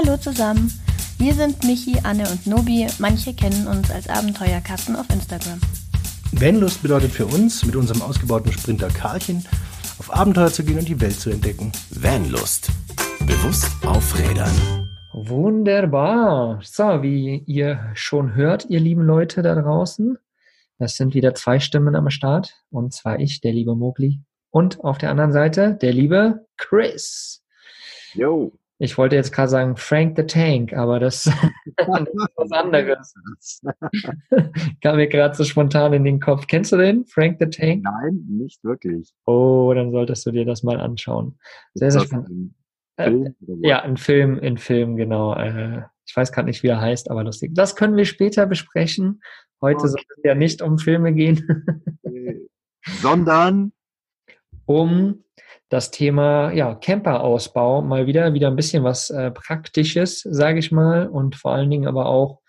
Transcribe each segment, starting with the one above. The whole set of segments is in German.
Hallo zusammen. Wir sind Michi, Anne und Nobi. Manche kennen uns als Abenteuerkasten auf Instagram. Vanlust bedeutet für uns, mit unserem ausgebauten Sprinter Karlchen auf Abenteuer zu gehen und die Welt zu entdecken. Vanlust. Bewusst auf Rädern. Wunderbar. So, wie ihr schon hört, ihr lieben Leute da draußen, das sind wieder zwei Stimmen am Start. Und zwar ich, der liebe Mogli. Und auf der anderen Seite der liebe Chris. Jo. Ich wollte jetzt gerade sagen Frank the Tank, aber das, das ist was anderes. Kam mir gerade so spontan in den Kopf. Kennst du den, Frank the Tank? Nein, nicht wirklich. Oh, dann solltest du dir das mal anschauen. Sehr, sehr spannend. Film äh, ja, ein Film, ein Film, genau. Äh, ich weiß gerade nicht, wie er heißt, aber lustig. Das können wir später besprechen. Heute okay. soll es ja nicht um Filme gehen. Sondern um das Thema ja, Camperausbau mal wieder, wieder ein bisschen was äh, Praktisches, sage ich mal, und vor allen Dingen aber auch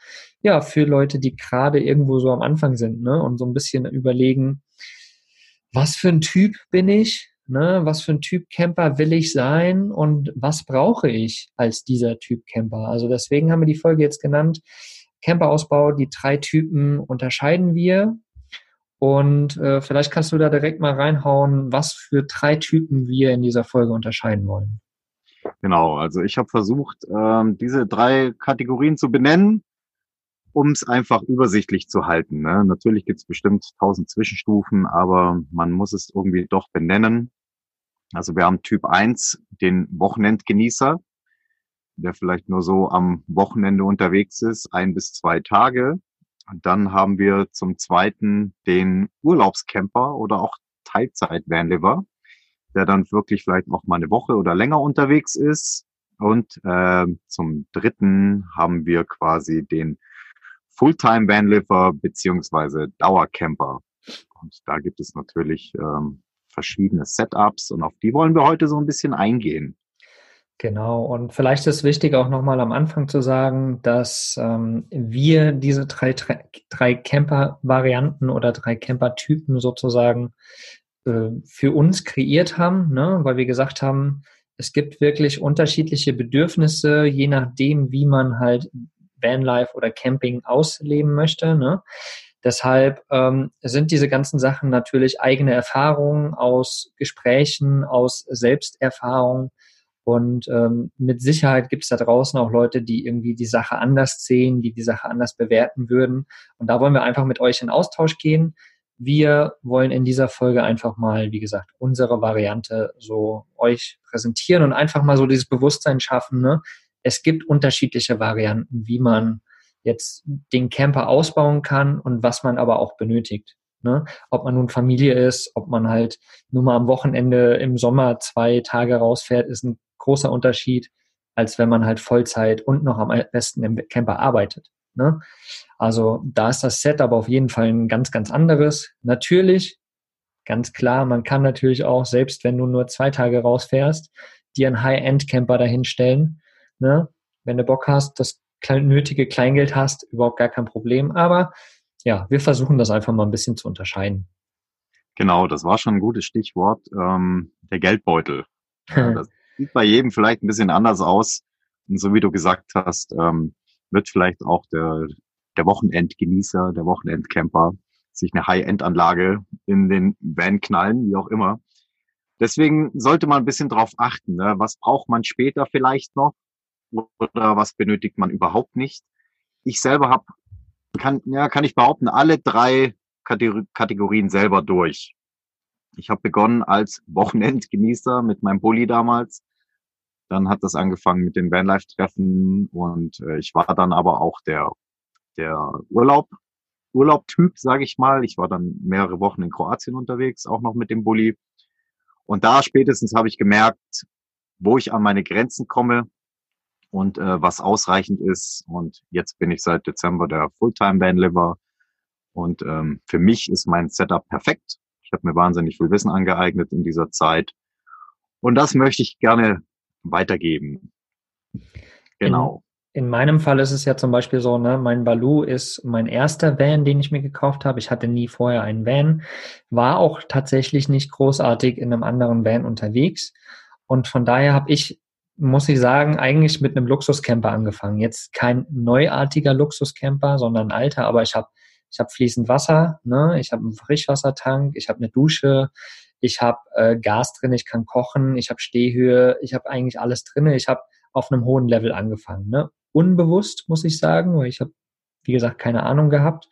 ja für Leute, die gerade irgendwo so am Anfang sind, ne, und so ein bisschen überlegen, was für ein Typ bin ich, ne, was für ein Typ Camper will ich sein? Und was brauche ich als dieser Typ Camper. Also deswegen haben wir die Folge jetzt genannt. Camperausbau, die drei Typen unterscheiden wir und äh, vielleicht kannst du da direkt mal reinhauen, was für drei Typen wir in dieser Folge unterscheiden wollen. Genau, also ich habe versucht, ähm, diese drei Kategorien zu benennen, um es einfach übersichtlich zu halten. Ne? Natürlich gibt es bestimmt tausend Zwischenstufen, aber man muss es irgendwie doch benennen. Also wir haben Typ 1, den Wochenendgenießer, der vielleicht nur so am Wochenende unterwegs ist, ein bis zwei Tage dann haben wir zum zweiten den Urlaubscamper oder auch Teilzeit-Vanliver, der dann wirklich vielleicht auch mal eine Woche oder länger unterwegs ist. Und äh, zum dritten haben wir quasi den Fulltime-Vanliver beziehungsweise Dauercamper. Und da gibt es natürlich ähm, verschiedene Setups und auf die wollen wir heute so ein bisschen eingehen. Genau, und vielleicht ist wichtig auch nochmal am Anfang zu sagen, dass ähm, wir diese drei, drei Camper-Varianten oder drei Camper-Typen sozusagen äh, für uns kreiert haben, ne? weil wir gesagt haben, es gibt wirklich unterschiedliche Bedürfnisse, je nachdem, wie man halt Vanlife oder Camping ausleben möchte. Ne? Deshalb ähm, sind diese ganzen Sachen natürlich eigene Erfahrungen aus Gesprächen, aus Selbsterfahrung und ähm, mit Sicherheit gibt es da draußen auch Leute, die irgendwie die Sache anders sehen, die die Sache anders bewerten würden. Und da wollen wir einfach mit euch in Austausch gehen. Wir wollen in dieser Folge einfach mal, wie gesagt, unsere Variante so euch präsentieren und einfach mal so dieses Bewusstsein schaffen. Ne? Es gibt unterschiedliche Varianten, wie man jetzt den Camper ausbauen kann und was man aber auch benötigt. Ne? Ob man nun Familie ist, ob man halt nur mal am Wochenende im Sommer zwei Tage rausfährt, ist ein großer Unterschied, als wenn man halt Vollzeit und noch am besten im Camper arbeitet. Ne? Also da ist das Setup auf jeden Fall ein ganz, ganz anderes. Natürlich, ganz klar, man kann natürlich auch, selbst wenn du nur zwei Tage rausfährst, dir einen High-End-Camper dahinstellen. Ne? Wenn du Bock hast, das nötige Kleingeld hast, überhaupt gar kein Problem. Aber ja, wir versuchen das einfach mal ein bisschen zu unterscheiden. Genau, das war schon ein gutes Stichwort. Ähm, der Geldbeutel. das sieht bei jedem vielleicht ein bisschen anders aus. Und so wie du gesagt hast, ähm, wird vielleicht auch der, der Wochenendgenießer, der Wochenendcamper sich eine High-End-Anlage in den Van knallen, wie auch immer. Deswegen sollte man ein bisschen drauf achten. Ne? Was braucht man später vielleicht noch? Oder was benötigt man überhaupt nicht? Ich selber habe, kann, ja, kann ich behaupten, alle drei Kategorien selber durch. Ich habe begonnen als Wochenendgenießer mit meinem Bulli damals. Dann hat das angefangen mit den Vanlife-Treffen und äh, ich war dann aber auch der, der Urlaub, Urlaubtyp, sage ich mal. Ich war dann mehrere Wochen in Kroatien unterwegs, auch noch mit dem Bulli. Und da spätestens habe ich gemerkt, wo ich an meine Grenzen komme und äh, was ausreichend ist. Und jetzt bin ich seit Dezember der Fulltime-Vanliver. Und ähm, für mich ist mein Setup perfekt. Ich habe mir wahnsinnig viel Wissen angeeignet in dieser Zeit. Und das möchte ich gerne weitergeben. Genau. In, in, meinem Fall ist es ja zum Beispiel so, ne, mein Baloo ist mein erster Van, den ich mir gekauft habe. Ich hatte nie vorher einen Van, war auch tatsächlich nicht großartig in einem anderen Van unterwegs. Und von daher habe ich muss ich sagen, eigentlich mit einem Luxuscamper angefangen. Jetzt kein neuartiger Luxuscamper, sondern ein alter, aber ich habe ich hab fließend Wasser, ne? ich habe einen Frischwassertank, ich habe eine Dusche, ich habe äh, Gas drin, ich kann kochen, ich habe Stehhöhe, ich habe eigentlich alles drin. Ich habe auf einem hohen Level angefangen. Ne? Unbewusst, muss ich sagen, weil ich habe, wie gesagt, keine Ahnung gehabt.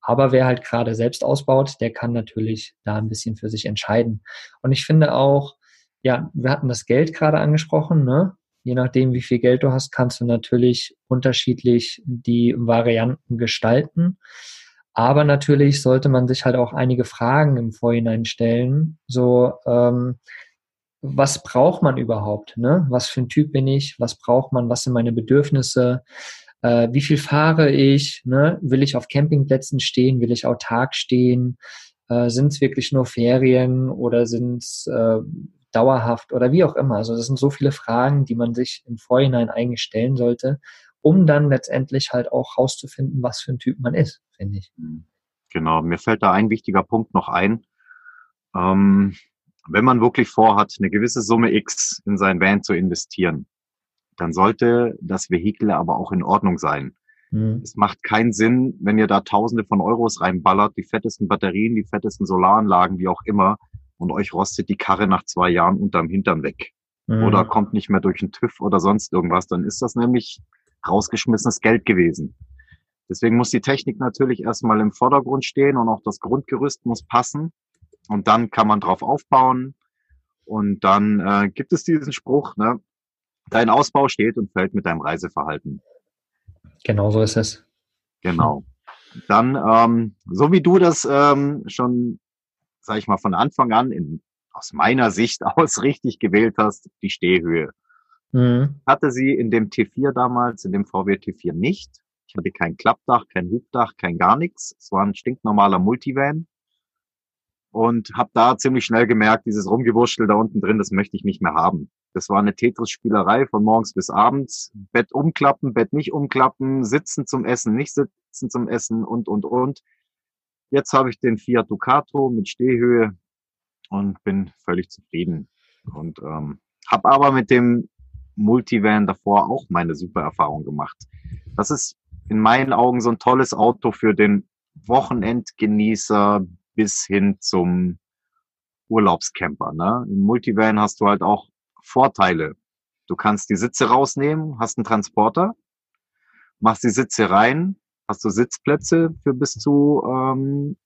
Aber wer halt gerade selbst ausbaut, der kann natürlich da ein bisschen für sich entscheiden. Und ich finde auch, ja, wir hatten das Geld gerade angesprochen, ne? Je nachdem, wie viel Geld du hast, kannst du natürlich unterschiedlich die Varianten gestalten. Aber natürlich sollte man sich halt auch einige Fragen im Vorhinein stellen. So, ähm, was braucht man überhaupt? Ne? Was für ein Typ bin ich? Was braucht man? Was sind meine Bedürfnisse? Äh, wie viel fahre ich? Ne? Will ich auf Campingplätzen stehen? Will ich autark stehen? Äh, sind es wirklich nur Ferien oder sind es äh, dauerhaft oder wie auch immer? Also das sind so viele Fragen, die man sich im Vorhinein eigentlich stellen sollte, um dann letztendlich halt auch rauszufinden, was für ein Typ man ist, finde ich. Genau, mir fällt da ein wichtiger Punkt noch ein. Ähm, wenn man wirklich vorhat, eine gewisse Summe X in sein Van zu investieren, dann sollte das Vehikel aber auch in Ordnung sein. Mhm. Es macht keinen Sinn, wenn ihr da Tausende von Euros reinballert, die fettesten Batterien, die fettesten Solaranlagen, wie auch immer, und euch rostet die Karre nach zwei Jahren unterm Hintern weg. Mhm. Oder kommt nicht mehr durch den TÜV oder sonst irgendwas, dann ist das nämlich rausgeschmissenes Geld gewesen. Deswegen muss die Technik natürlich erstmal im Vordergrund stehen und auch das Grundgerüst muss passen. Und dann kann man drauf aufbauen. Und dann äh, gibt es diesen Spruch, ne? dein Ausbau steht und fällt mit deinem Reiseverhalten. Genau so ist es. Genau. Dann, ähm, so wie du das ähm, schon, sag ich mal, von Anfang an in, aus meiner Sicht aus richtig gewählt hast, die Stehhöhe. Mhm. Hatte sie in dem T4 damals, in dem VW T4 nicht. Ich hatte kein Klappdach, kein Hubdach, kein gar nichts. Es war ein stinknormaler Multivan und habe da ziemlich schnell gemerkt, dieses Rumgewurschtel da unten drin, das möchte ich nicht mehr haben. Das war eine Tetris-Spielerei von morgens bis abends. Bett umklappen, Bett nicht umklappen, sitzen zum Essen, nicht sitzen zum Essen und, und, und. Jetzt habe ich den Fiat Ducato mit Stehhöhe und bin völlig zufrieden. Und ähm, habe aber mit dem Multivan davor auch meine super Erfahrung gemacht. Das ist in meinen Augen so ein tolles Auto für den Wochenendgenießer, bis hin zum Urlaubscamper. Ne? Im Multivan hast du halt auch Vorteile. Du kannst die Sitze rausnehmen, hast einen Transporter, machst die Sitze rein, hast du Sitzplätze für bis zu, ähm,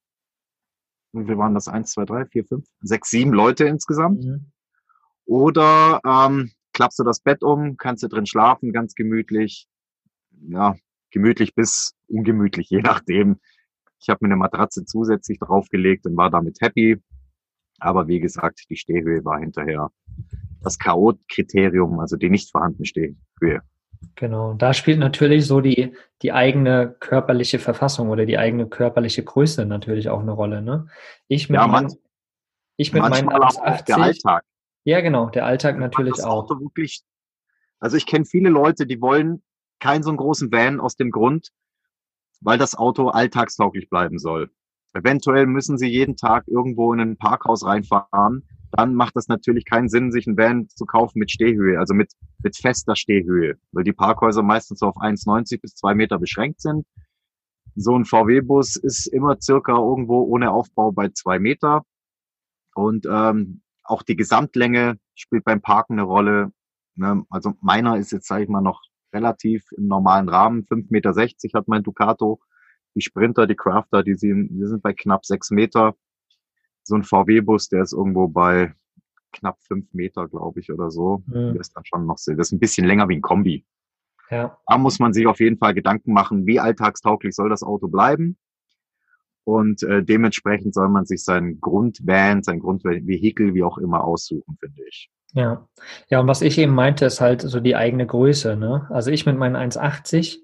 wie waren das? Eins, zwei, drei, vier, fünf, sechs, sieben Leute insgesamt. Mhm. Oder ähm, klappst du das Bett um, kannst du drin schlafen, ganz gemütlich. Ja, gemütlich bis ungemütlich, je nachdem, ich habe mir eine Matratze zusätzlich draufgelegt und war damit happy. Aber wie gesagt, die Stehhöhe war hinterher das K.O.-Kriterium, also die nicht vorhandene Stehhöhe. Genau, da spielt natürlich so die, die eigene körperliche Verfassung oder die eigene körperliche Größe natürlich auch eine Rolle. Ne? Ich mit, ja, man, mein, ich mit meinen 1,80. Der Alltag. Ja, genau, der Alltag natürlich das auch. Auto wirklich, also ich kenne viele Leute, die wollen keinen so einen großen Van aus dem Grund, weil das Auto alltagstauglich bleiben soll. Eventuell müssen Sie jeden Tag irgendwo in ein Parkhaus reinfahren. Dann macht das natürlich keinen Sinn, sich ein Van zu kaufen mit Stehhöhe, also mit, mit fester Stehhöhe, weil die Parkhäuser meistens so auf 1,90 bis 2 Meter beschränkt sind. So ein VW-Bus ist immer circa irgendwo ohne Aufbau bei zwei Meter. Und ähm, auch die Gesamtlänge spielt beim Parken eine Rolle. Ne? Also meiner ist jetzt, sage ich mal, noch relativ im normalen Rahmen. 5,60 Meter hat mein Ducato. Die Sprinter, die Crafter, die sind, die sind bei knapp sechs Meter. So ein VW-Bus, der ist irgendwo bei knapp fünf Meter, glaube ich, oder so. Mhm. Der ist dann schon noch so. Das ist ein bisschen länger wie ein Kombi. Ja. Da muss man sich auf jeden Fall Gedanken machen, wie alltagstauglich soll das Auto bleiben. Und äh, dementsprechend soll man sich sein Grundvan, sein Grundvehikel, wie auch immer, aussuchen, finde ich. Ja, ja, und was ich eben meinte, ist halt so die eigene Größe. Ne? Also ich mit meinen 1,80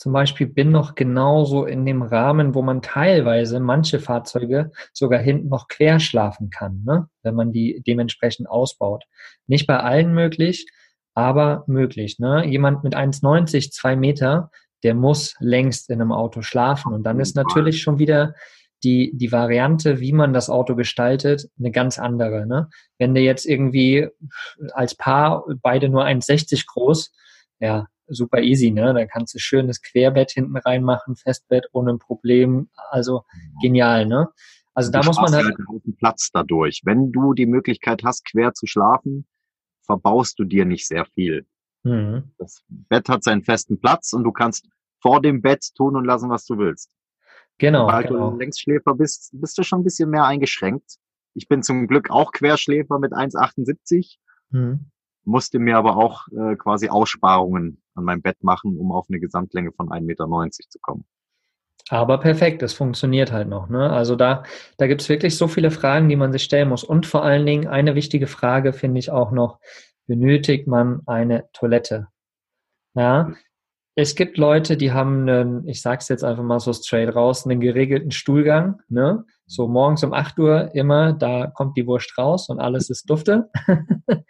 zum Beispiel bin noch genauso in dem Rahmen, wo man teilweise manche Fahrzeuge sogar hinten noch quer schlafen kann, ne? wenn man die dementsprechend ausbaut. Nicht bei allen möglich, aber möglich. Ne? Jemand mit 1,90, zwei Meter, der muss längst in einem Auto schlafen. Und dann ist natürlich schon wieder die, die Variante, wie man das Auto gestaltet, eine ganz andere. Ne? Wenn du jetzt irgendwie als Paar beide nur 1,60 groß, ja, super easy, ne? Da kannst du schönes Querbett hinten reinmachen, Festbett ohne Problem. Also genial, ne? Also da muss man halt, halt einen Platz dadurch. Wenn du die Möglichkeit hast, quer zu schlafen, verbaust du dir nicht sehr viel. Mhm. Das Bett hat seinen festen Platz und du kannst vor dem Bett tun und lassen, was du willst. Genau. Weil genau. du Längsschläfer bist, bist du schon ein bisschen mehr eingeschränkt. Ich bin zum Glück auch Querschläfer mit 1,78. Mhm. Musste mir aber auch äh, quasi Aussparungen an meinem Bett machen, um auf eine Gesamtlänge von 1,90 Meter zu kommen. Aber perfekt, es funktioniert halt noch. Ne? Also da, da gibt es wirklich so viele Fragen, die man sich stellen muss. Und vor allen Dingen eine wichtige Frage finde ich auch noch, benötigt man eine Toilette? Ja, es gibt Leute, die haben einen, ich sag's jetzt einfach mal so straight raus, einen geregelten Stuhlgang, ne? So morgens um 8 Uhr immer, da kommt die Wurst raus und alles ist dufte.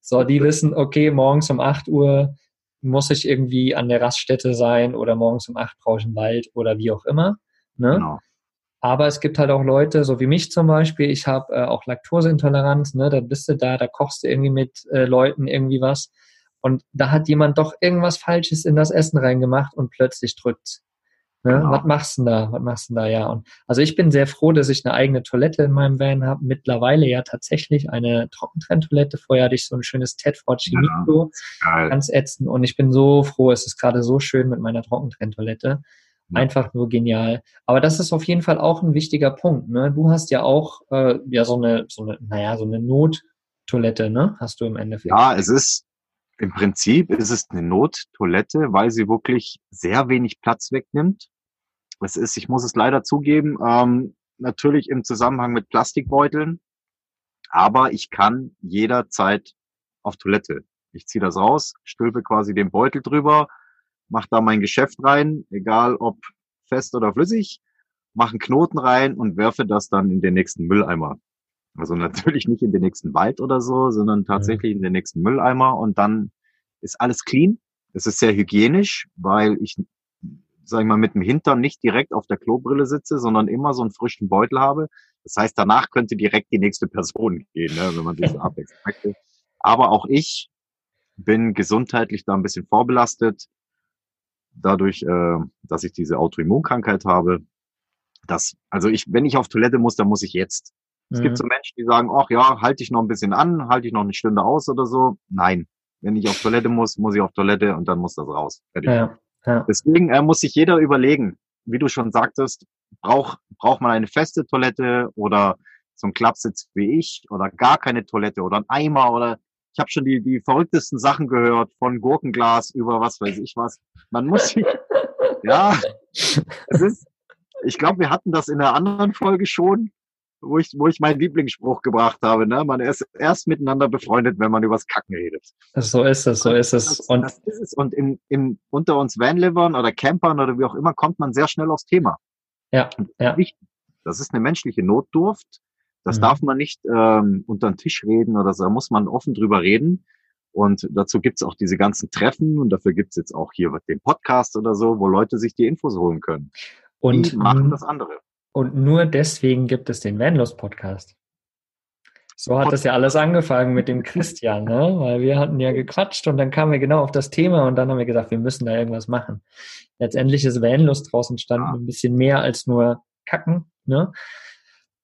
so, die wissen, okay, morgens um 8 Uhr muss ich irgendwie an der Raststätte sein oder morgens um 8 brauche ich einen Wald oder wie auch immer. Ne? Genau. Aber es gibt halt auch Leute, so wie mich zum Beispiel, ich habe äh, auch Laktoseintoleranz, ne? da bist du da, da kochst du irgendwie mit äh, Leuten irgendwie was und da hat jemand doch irgendwas Falsches in das Essen reingemacht und plötzlich drückt. Ne? Genau. Was machst du denn da? Was machst du denn da? Ja. Und also ich bin sehr froh, dass ich eine eigene Toilette in meinem Van habe. Mittlerweile ja tatsächlich eine Trockentrenntoilette. Vorher hatte ich so ein schönes Tedford Chimico. Ja, ganz ätzend. Und ich bin so froh, es ist gerade so schön mit meiner Trockentrenntoilette. Einfach nur genial. Aber das ist auf jeden Fall auch ein wichtiger Punkt. Ne? Du hast ja auch äh, ja so eine, so eine, naja, so eine Nottoilette, ne? Hast du im Endeffekt. Ja, es ist im Prinzip ist es eine Nottoilette, weil sie wirklich sehr wenig Platz wegnimmt. Es ist, ich muss es leider zugeben, ähm, natürlich im Zusammenhang mit Plastikbeuteln, aber ich kann jederzeit auf Toilette. Ich ziehe das raus, stülpe quasi den Beutel drüber, mache da mein Geschäft rein, egal ob fest oder flüssig, mache einen Knoten rein und werfe das dann in den nächsten Mülleimer. Also natürlich nicht in den nächsten Wald oder so, sondern tatsächlich in den nächsten Mülleimer und dann ist alles clean. Es ist sehr hygienisch, weil ich, sag ich mal, mit dem Hintern nicht direkt auf der Klobrille sitze, sondern immer so einen frischen Beutel habe. Das heißt, danach könnte direkt die nächste Person gehen, ne, wenn man diese abwechseln möchte. Aber auch ich bin gesundheitlich da ein bisschen vorbelastet, dadurch, äh, dass ich diese Autoimmunkrankheit habe. Das, also ich, wenn ich auf Toilette muss, dann muss ich jetzt. Es mhm. gibt so Menschen, die sagen, ach ja, halte ich noch ein bisschen an, halte ich noch eine Stunde aus oder so. Nein, wenn ich auf Toilette muss, muss ich auf Toilette und dann muss das raus. Ja, ja. Deswegen äh, muss sich jeder überlegen, wie du schon sagtest, braucht braucht man eine feste Toilette oder so ein Klappsitz wie ich oder gar keine Toilette oder ein Eimer oder ich habe schon die, die verrücktesten Sachen gehört, von Gurkenglas über was weiß ich was. Man muss sich, ja, es ist, ich glaube, wir hatten das in der anderen Folge schon wo ich, wo ich meinen Lieblingsspruch gebracht habe. Ne? Man ist erst miteinander befreundet, wenn man übers Kacken redet. So ist es, so ist es. Das, und das ist es. Und in, in, unter uns Vanlivern oder Campern oder wie auch immer kommt man sehr schnell aufs Thema. Ja, ja. Das ist eine menschliche Notdurft. Das mhm. darf man nicht ähm, unter den Tisch reden oder so. Da muss man offen drüber reden. Und dazu gibt's auch diese ganzen Treffen und dafür gibt's jetzt auch hier den Podcast oder so, wo Leute sich die Infos holen können. Und die machen das andere. Und nur deswegen gibt es den Vanlust Podcast. So hat das ja alles angefangen mit dem Christian, ne? Weil wir hatten ja gequatscht und dann kamen wir genau auf das Thema und dann haben wir gesagt, wir müssen da irgendwas machen. Letztendlich ist Vanlust draußen entstanden, ja. ein bisschen mehr als nur Kacken, ne?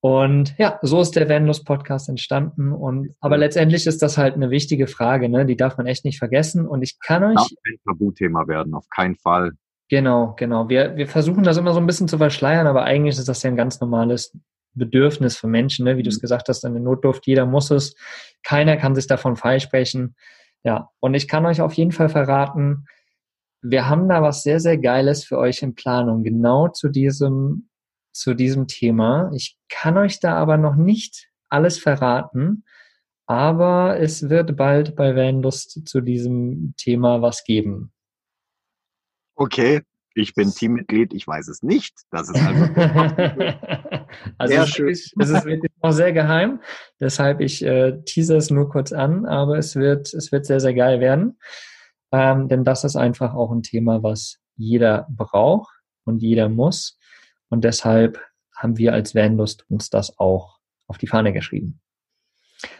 Und ja, so ist der Vanlust Podcast entstanden. Und aber letztendlich ist das halt eine wichtige Frage, ne? Die darf man echt nicht vergessen. Und ich kann euch. Darf ein Tabuthema werden, auf keinen Fall. Genau, genau. Wir, wir versuchen das immer so ein bisschen zu verschleiern, aber eigentlich ist das ja ein ganz normales Bedürfnis für Menschen, ne? wie du es mhm. gesagt hast, eine Notdurft, jeder muss es. Keiner kann sich davon freisprechen. Ja, und ich kann euch auf jeden Fall verraten, wir haben da was sehr, sehr Geiles für euch in Planung, genau zu diesem, zu diesem Thema. Ich kann euch da aber noch nicht alles verraten, aber es wird bald bei Vanlust zu diesem Thema was geben. Okay, ich bin Teammitglied, ich weiß es nicht. Das ist also, also sehr schön. es ist wirklich noch sehr geheim, deshalb ich äh, teaser es nur kurz an, aber es wird, es wird sehr, sehr geil werden. Ähm, denn das ist einfach auch ein Thema, was jeder braucht und jeder muss. Und deshalb haben wir als Vanlust uns das auch auf die Fahne geschrieben.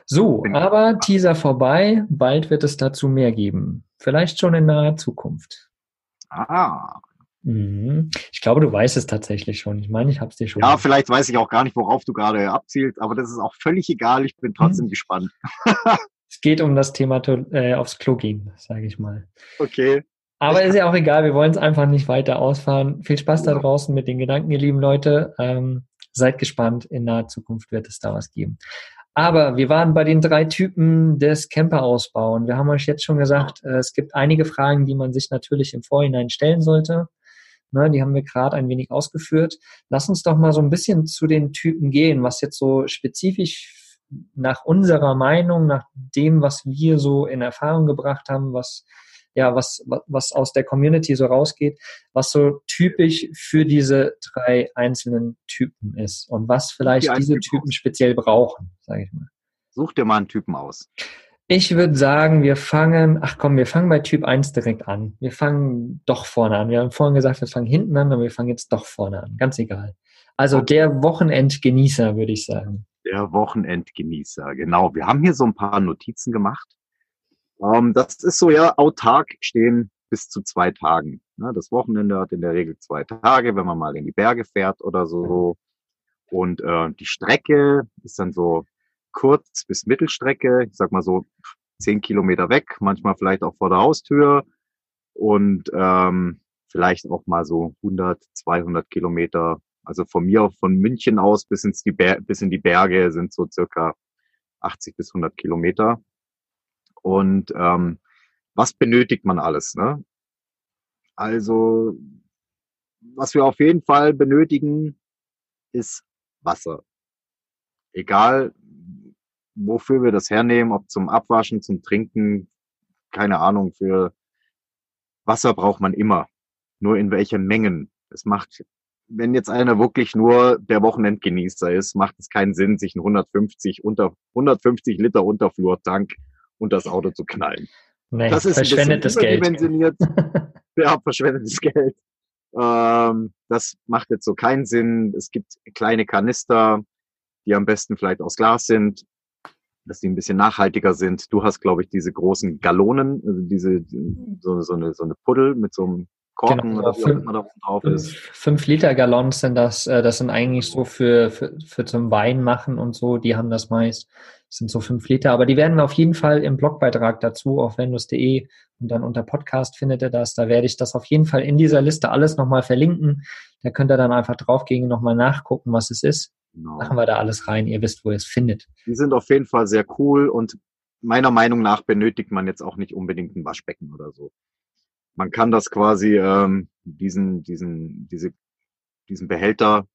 So, aber Teaser vorbei, bald wird es dazu mehr geben. Vielleicht schon in naher Zukunft. Ah. Mhm. Ich glaube, du weißt es tatsächlich schon. Ich meine, ich habe es dir schon. Ja, vielleicht weiß ich auch gar nicht, worauf du gerade abzielst, aber das ist auch völlig egal. Ich bin trotzdem mhm. gespannt. es geht um das Thema äh, aufs Klo gehen, sage ich mal. Okay. Aber ist ja auch egal, wir wollen es einfach nicht weiter ausfahren. Viel Spaß da draußen mit den Gedanken, ihr lieben Leute. Ähm, seid gespannt, in naher Zukunft wird es da was geben. Aber wir waren bei den drei Typen des Camperausbau und wir haben euch jetzt schon gesagt, äh, es gibt einige Fragen, die man sich natürlich im Vorhinein stellen sollte. Ne, die haben wir gerade ein wenig ausgeführt. Lass uns doch mal so ein bisschen zu den Typen gehen, was jetzt so spezifisch nach unserer Meinung, nach dem, was wir so in Erfahrung gebracht haben, was ja, was, was aus der Community so rausgeht, was so typisch für diese drei einzelnen Typen ist und was vielleicht die diese Typen aus. speziell brauchen, sage ich mal. Such dir mal einen Typen aus. Ich würde sagen, wir fangen, ach komm, wir fangen bei Typ 1 direkt an. Wir fangen doch vorne an. Wir haben vorhin gesagt, wir fangen hinten an, aber wir fangen jetzt doch vorne an. Ganz egal. Also der Wochenendgenießer, würde ich sagen. Der Wochenendgenießer, genau. Wir haben hier so ein paar Notizen gemacht. Ähm, das ist so ja autark stehen bis zu zwei Tagen. Ne? Das Wochenende hat in der Regel zwei Tage, wenn man mal in die Berge fährt oder so. Und äh, die Strecke ist dann so kurz bis Mittelstrecke, ich sag mal so zehn Kilometer weg, manchmal vielleicht auch vor der Haustür und ähm, vielleicht auch mal so 100, 200 Kilometer. Also von mir, von München aus bis, ins die Ber bis in die Berge sind so circa 80 bis 100 Kilometer. Und ähm, was benötigt man alles? Ne? Also, was wir auf jeden Fall benötigen, ist Wasser. Egal, wofür wir das hernehmen, ob zum Abwaschen, zum Trinken, keine Ahnung, für Wasser braucht man immer. Nur in welchen Mengen. Es macht, wenn jetzt einer wirklich nur der Wochenendgenießer ist, macht es keinen Sinn, sich einen 150 unter 150 Liter Unterflurtank und das Auto zu knallen. Nee, das ist verschwendetes Geld. ja, verschwendetes Geld. Ähm, das macht jetzt so keinen Sinn. Es gibt kleine Kanister, die am besten vielleicht aus Glas sind, dass die ein bisschen nachhaltiger sind. Du hast, glaube ich, diese großen Gallonen, also diese so, so, eine, so eine Puddel mit so einem Korken genau, oder wie fünf, da drauf ist. Fünf Liter Gallons sind das, äh, das sind eigentlich so für, für, für zum Wein machen und so, die haben das meist. Das sind so fünf Liter, aber die werden auf jeden Fall im Blogbeitrag dazu auf vendus.de und dann unter Podcast findet ihr das. Da werde ich das auf jeden Fall in dieser Liste alles nochmal verlinken. Da könnt ihr dann einfach draufgehen, nochmal nachgucken, was es ist. Genau. Machen wir da alles rein. Ihr wisst, wo ihr es findet. Die sind auf jeden Fall sehr cool und meiner Meinung nach benötigt man jetzt auch nicht unbedingt ein Waschbecken oder so man kann das quasi ähm, diesen diesen diese diesen Behälter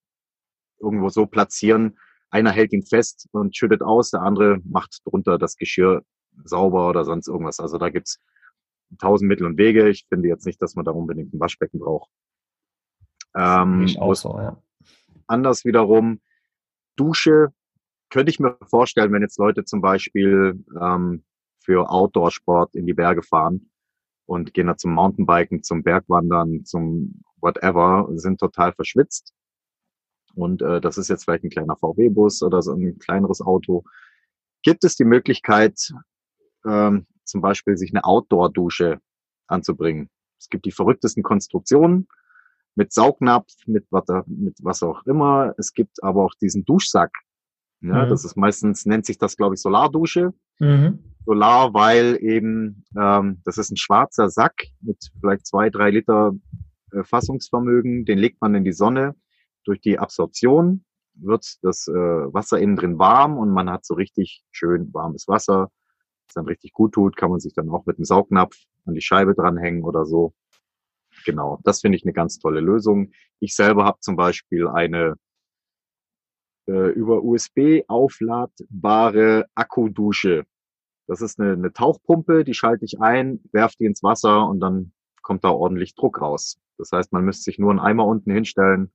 irgendwo so platzieren. Einer hält ihn fest und schüttet aus, der andere macht drunter das Geschirr sauber oder sonst irgendwas. Also da gibt's tausend Mittel und Wege. Ich finde jetzt nicht, dass man da unbedingt ein Waschbecken braucht. Ähm, ich auch so, ja. Anders wiederum, Dusche könnte ich mir vorstellen, wenn jetzt Leute zum Beispiel ähm, für Outdoor-Sport in die Berge fahren, und gehen da zum Mountainbiken, zum Bergwandern, zum whatever, sind total verschwitzt. Und äh, das ist jetzt vielleicht ein kleiner VW-Bus oder so ein kleineres Auto. Gibt es die Möglichkeit, ähm, zum Beispiel sich eine Outdoor-Dusche anzubringen? Es gibt die verrücktesten Konstruktionen mit Saugnapf, mit was, mit was auch immer. Es gibt aber auch diesen Duschsack. Ja, mhm. Das ist meistens, nennt sich das, glaube ich, Solardusche. Mhm. Solar, weil eben ähm, das ist ein schwarzer Sack mit vielleicht zwei, drei Liter äh, Fassungsvermögen. Den legt man in die Sonne. Durch die Absorption wird das äh, Wasser innen drin warm und man hat so richtig schön warmes Wasser. Was dann richtig gut tut, kann man sich dann auch mit einem Saugnapf an die Scheibe dranhängen oder so. Genau, das finde ich eine ganz tolle Lösung. Ich selber habe zum Beispiel eine äh, über USB aufladbare Akkudusche. Das ist eine, eine Tauchpumpe, die schalte ich ein, werfe die ins Wasser und dann kommt da ordentlich Druck raus. Das heißt, man müsste sich nur einen Eimer unten hinstellen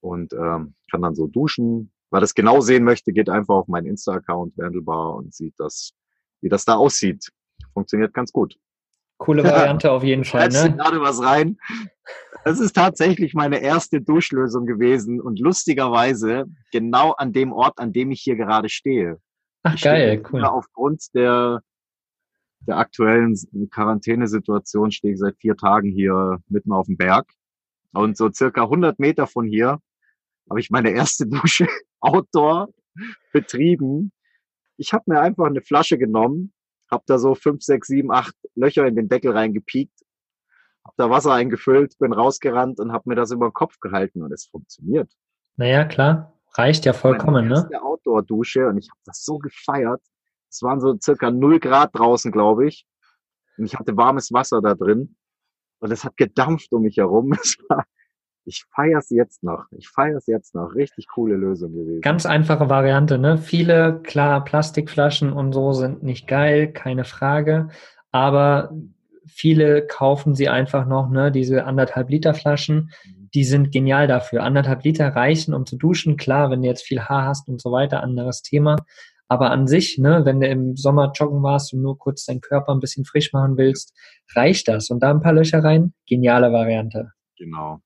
und ähm, kann dann so duschen. Wer das genau sehen möchte, geht einfach auf meinen Insta-Account Wandelbar und sieht das, wie das da aussieht. Funktioniert ganz gut. Coole Variante auf jeden Fall. Ne? gerade was rein. Das ist tatsächlich meine erste Duschlösung gewesen und lustigerweise genau an dem Ort, an dem ich hier gerade stehe. Ach, geil, cool. Aufgrund der, der aktuellen Quarantänesituation stehe ich seit vier Tagen hier mitten auf dem Berg. Und so circa 100 Meter von hier habe ich meine erste Dusche outdoor betrieben. Ich habe mir einfach eine Flasche genommen, habe da so fünf, sechs, sieben, acht Löcher in den Deckel reingepiekt, habe da Wasser eingefüllt, bin rausgerannt und habe mir das über den Kopf gehalten und es funktioniert. Naja, klar. Reicht ja vollkommen, ne? Outdoor-Dusche und ich habe das so gefeiert. Es waren so circa null Grad draußen, glaube ich. Und ich hatte warmes Wasser da drin. Und es hat gedampft um mich herum. Es war, ich feier's jetzt noch. Ich feier's jetzt noch. Richtig coole Lösung gewesen. Ganz einfache Variante, ne? Viele, klar, Plastikflaschen und so sind nicht geil, keine Frage. Aber viele kaufen sie einfach noch, ne? Diese anderthalb Liter Flaschen, die sind genial dafür. Anderthalb Liter reichen, um zu duschen. Klar, wenn du jetzt viel Haar hast und so weiter, anderes Thema. Aber an sich, ne, wenn du im Sommer joggen warst und nur kurz deinen Körper ein bisschen frisch machen willst, reicht das. Und da ein paar Löcher rein, geniale Variante. Genau.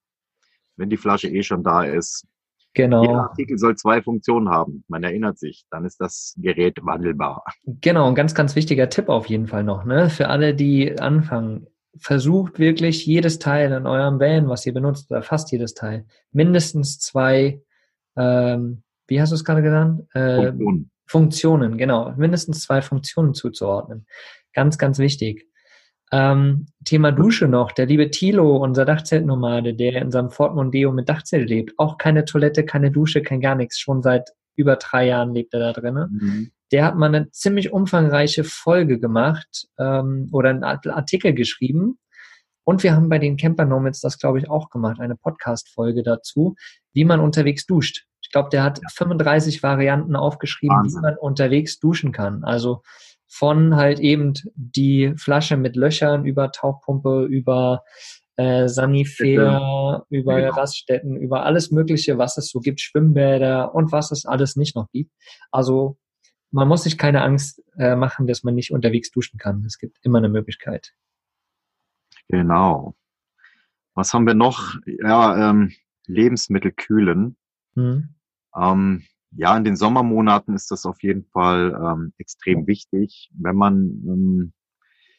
Wenn die Flasche eh schon da ist. Genau. Jeder Artikel soll zwei Funktionen haben. Man erinnert sich. Dann ist das Gerät wandelbar. Genau, ein ganz, ganz wichtiger Tipp auf jeden Fall noch, ne? Für alle, die anfangen. Versucht wirklich jedes Teil in eurem Van, was ihr benutzt, oder fast jedes Teil, mindestens zwei, ähm, wie hast du es gerade genannt? Äh, Funktionen. Funktionen, genau. Mindestens zwei Funktionen zuzuordnen. Ganz, ganz wichtig. Ähm, Thema Dusche noch. Der liebe Thilo, unser Dachzeltnomade, der in seinem Fort Mondeo mit Dachzelt lebt, auch keine Toilette, keine Dusche, kein gar nichts. Schon seit über drei Jahren lebt er da drinnen Mhm. der hat mal eine ziemlich umfangreiche Folge gemacht ähm, oder einen Art- Artikel geschrieben. Und wir haben bei den Camper Nomads das, glaube ich, auch gemacht, eine Podcast-Folge dazu, wie man unterwegs duscht. Ich glaube, der hat 35 Varianten aufgeschrieben, Wahnsinn. wie man unterwegs duschen kann. Also von halt eben die Flasche mit Löchern über Tauchpumpe, über äh, Sanifair, über Genau. Raststätten, über alles Mögliche, was es so gibt, Schwimmbäder und was es alles nicht noch gibt. Also man muss sich keine Angst äh, machen, dass man nicht unterwegs duschen kann. Es gibt immer eine Möglichkeit. Genau. Was haben wir noch? Ja, ähm, Lebensmittel kühlen. Hm. Ähm, ja, in den Sommermonaten ist das auf jeden Fall ähm, extrem wichtig, wenn man, ähm,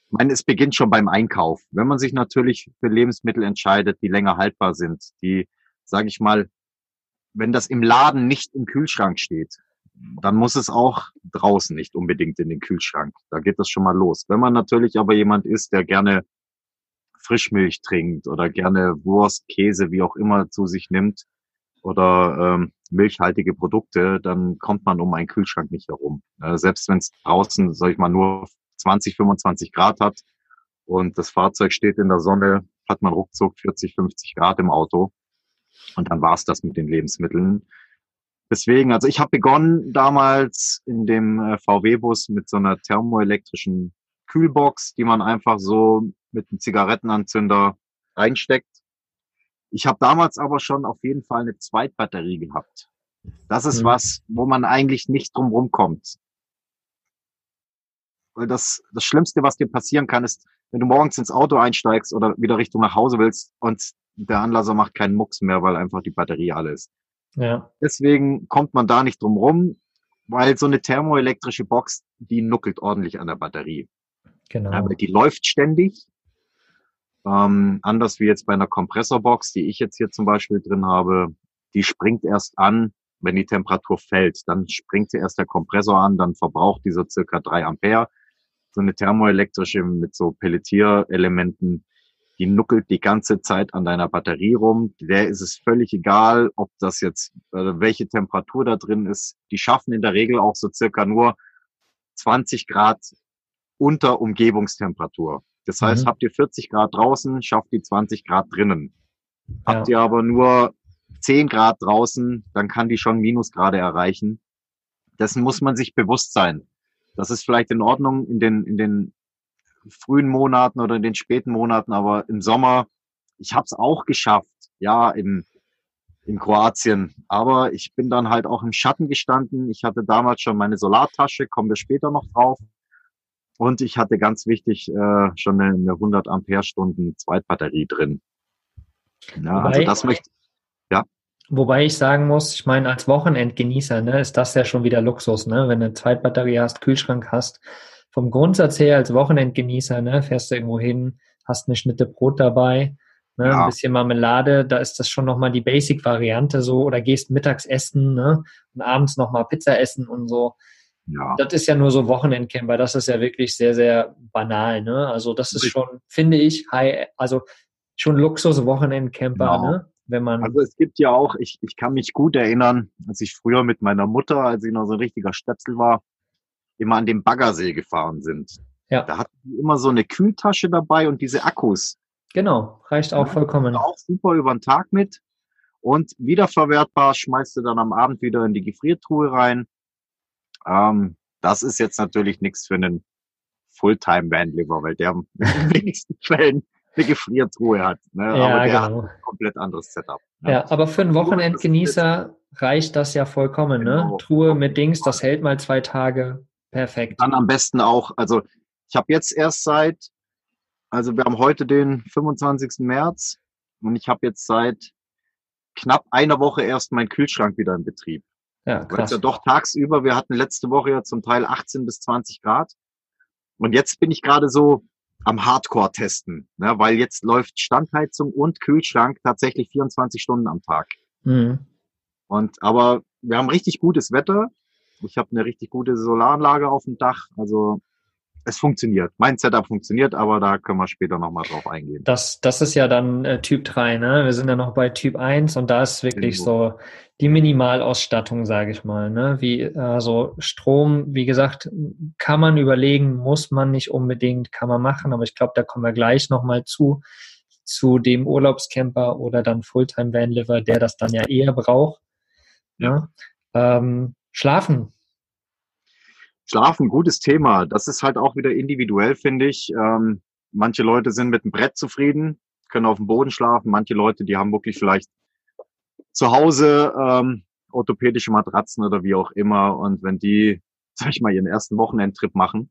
ich meine, es beginnt schon beim Einkauf. Wenn man sich natürlich für Lebensmittel entscheidet, die länger haltbar sind, die, sage ich mal, wenn das im Laden nicht im Kühlschrank steht, dann muss es auch draußen nicht unbedingt in den Kühlschrank. Da geht das schon mal los. Wenn man natürlich aber jemand ist, der gerne Frischmilch trinkt oder gerne Wurst, Käse, wie auch immer zu sich nimmt oder ähm, milchhaltige Produkte, dann kommt man um einen Kühlschrank nicht herum. Äh, selbst wenn es draußen, sag ich mal, nur 20, 25 Grad hat und das Fahrzeug steht in der Sonne, hat man ruckzuck 40, 50 Grad im Auto und dann war's das mit den Lebensmitteln. Deswegen, also ich habe begonnen damals in dem äh, VW-Bus mit so einer thermoelektrischen Kühlbox, die man einfach so mit einem Zigarettenanzünder reinsteckt. Ich habe damals aber schon auf jeden Fall eine Zweitbatterie gehabt. Das ist Mhm. was, wo man eigentlich nicht drum rumkommt. Weil das, das Schlimmste, was dir passieren kann, ist, wenn du morgens ins Auto einsteigst oder wieder Richtung nach Hause willst und der Anlasser macht keinen Mucks mehr, weil einfach die Batterie alle ist. Ja, Deswegen kommt man da nicht drum rum, weil so eine thermoelektrische Box, die nuckelt ordentlich an der Batterie. genau. Aber die läuft ständig. Ähm, anders wie jetzt bei einer Kompressorbox, die ich jetzt hier zum Beispiel drin habe, die springt erst an, wenn die Temperatur fällt. Dann springt erst der Kompressor an, dann verbraucht dieser circa drei Ampere. So eine thermoelektrische mit so Pelletierelementen, die nuckelt die ganze Zeit an deiner Batterie rum. Der ist es völlig egal, ob das jetzt, äh, welche Temperatur da drin ist. Die schaffen in der Regel auch so circa nur 20 Grad unter Umgebungstemperatur. Das heißt, Mhm. habt ihr 40 Grad draußen, schafft die 20 Grad drinnen. Habt Ja. ihr aber nur 10 Grad draußen, dann kann die schon Minusgrade erreichen. Dessen muss man sich bewusst sein. Das ist vielleicht in Ordnung in den, in den frühen Monaten oder in den späten Monaten, aber im Sommer, ich habe es auch geschafft, ja, im, in Kroatien. Aber ich bin dann halt auch im Schatten gestanden. Ich hatte damals schon meine Solartasche, kommen wir später noch drauf. Und ich hatte ganz wichtig äh, schon eine, eine 100 Ampere Stunden Zweitbatterie drin. Ja, also Wobei- das möchte Wobei ich sagen muss, ich meine, als Wochenendgenießer, ne, ist das ja schon wieder Luxus, ne? Wenn du eine Zweitbatterie hast, Kühlschrank hast. Vom Grundsatz her als Wochenendgenießer, ne, fährst du irgendwo hin, hast eine Schnitte Brot dabei, ne, Ja. ein bisschen Marmelade, da ist das schon nochmal die Basic-Variante so, oder gehst mittags essen, ne, und abends nochmal Pizza essen und so. Ja. Das ist ja nur so Wochenendcamper, das ist ja wirklich sehr, sehr banal, ne? Also das ist schon, finde ich, high, also schon Luxus Wochenendcamper, Genau. ne? Wenn man, Also es gibt ja auch, ich, ich kann mich gut erinnern, als ich früher mit meiner Mutter, als ich noch so ein richtiger Stöpsel war, immer an den Baggersee gefahren sind. Ja. Da hatten die immer so eine Kühltasche dabei und diese Akkus. genau, reicht auch Ja, vollkommen. Auch super über den Tag mit. Und wiederverwertbar schmeißt du dann am Abend wieder in die Gefriertruhe rein. Ähm, das ist jetzt natürlich nichts für einen Fulltime-Vanliver, weil der in den wenigsten Fällen eine Gefriertruhe hat. Ne? Ja, Aber der hat genau. ein komplett anderes Setup. ne? Ja, aber für einen Wochenendgenießer reicht das ja vollkommen, ne? Genau. Truhe mit Dings, das hält mal zwei Tage. Perfekt. Dann am besten auch, also ich habe jetzt erst seit, also wir haben heute den 25. März und ich habe jetzt seit knapp einer Woche erst meinen Kühlschrank wieder in Betrieb. Ja, Weil es krass. ja doch tagsüber, wir hatten letzte Woche ja zum Teil 18 bis 20 Grad. Und jetzt bin ich gerade so am Hardcore testen, ne, weil jetzt läuft Standheizung und Kühlschrank tatsächlich 24 Stunden am Tag. Mhm. Und aber wir haben richtig gutes Wetter. Ich habe eine richtig gute Solaranlage auf dem Dach. Also es funktioniert. Mein Setup funktioniert, aber da können wir später nochmal drauf eingehen. Das, das ist ja dann äh, Typ 3, ne? Wir sind ja noch bei Typ 1 und da ist wirklich Genau. so die Minimalausstattung, sage ich mal, ne? Wie also Strom, wie gesagt, kann man überlegen, muss man nicht unbedingt, kann man machen, aber ich glaube, da kommen wir gleich nochmal zu, zu dem Urlaubscamper oder dann Fulltime-Vanliver, der das dann ja eher braucht. Ne? Ähm, schlafen, Schlafen, gutes Thema. Das ist halt auch wieder individuell, finde ich. Ähm, manche Leute sind mit dem Brett zufrieden, können auf dem Boden schlafen. Manche Leute, die haben wirklich vielleicht zu Hause ähm, orthopädische Matratzen oder wie auch immer. Und wenn die, sag ich mal, ihren ersten Wochenendtrip machen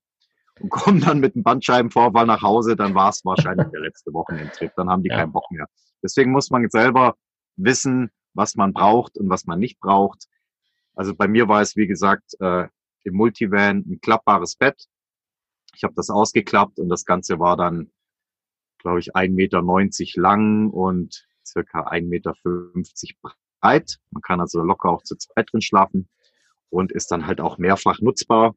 und kommen dann mit einem Bandscheibenvorfall nach Hause, dann war es wahrscheinlich der letzte Wochenendtrip. Dann haben die Ja. keinen Bock mehr. Deswegen muss man selber wissen, was man braucht und was man nicht braucht. Also bei mir war es, wie gesagt, äh, im Multivan ein klappbares Bett. Ich habe das ausgeklappt und das Ganze war dann, glaube ich, 1,90 Meter lang und circa 1,50 Meter breit. Man kann also locker auch zu zweit drin schlafen und ist dann halt auch mehrfach nutzbar.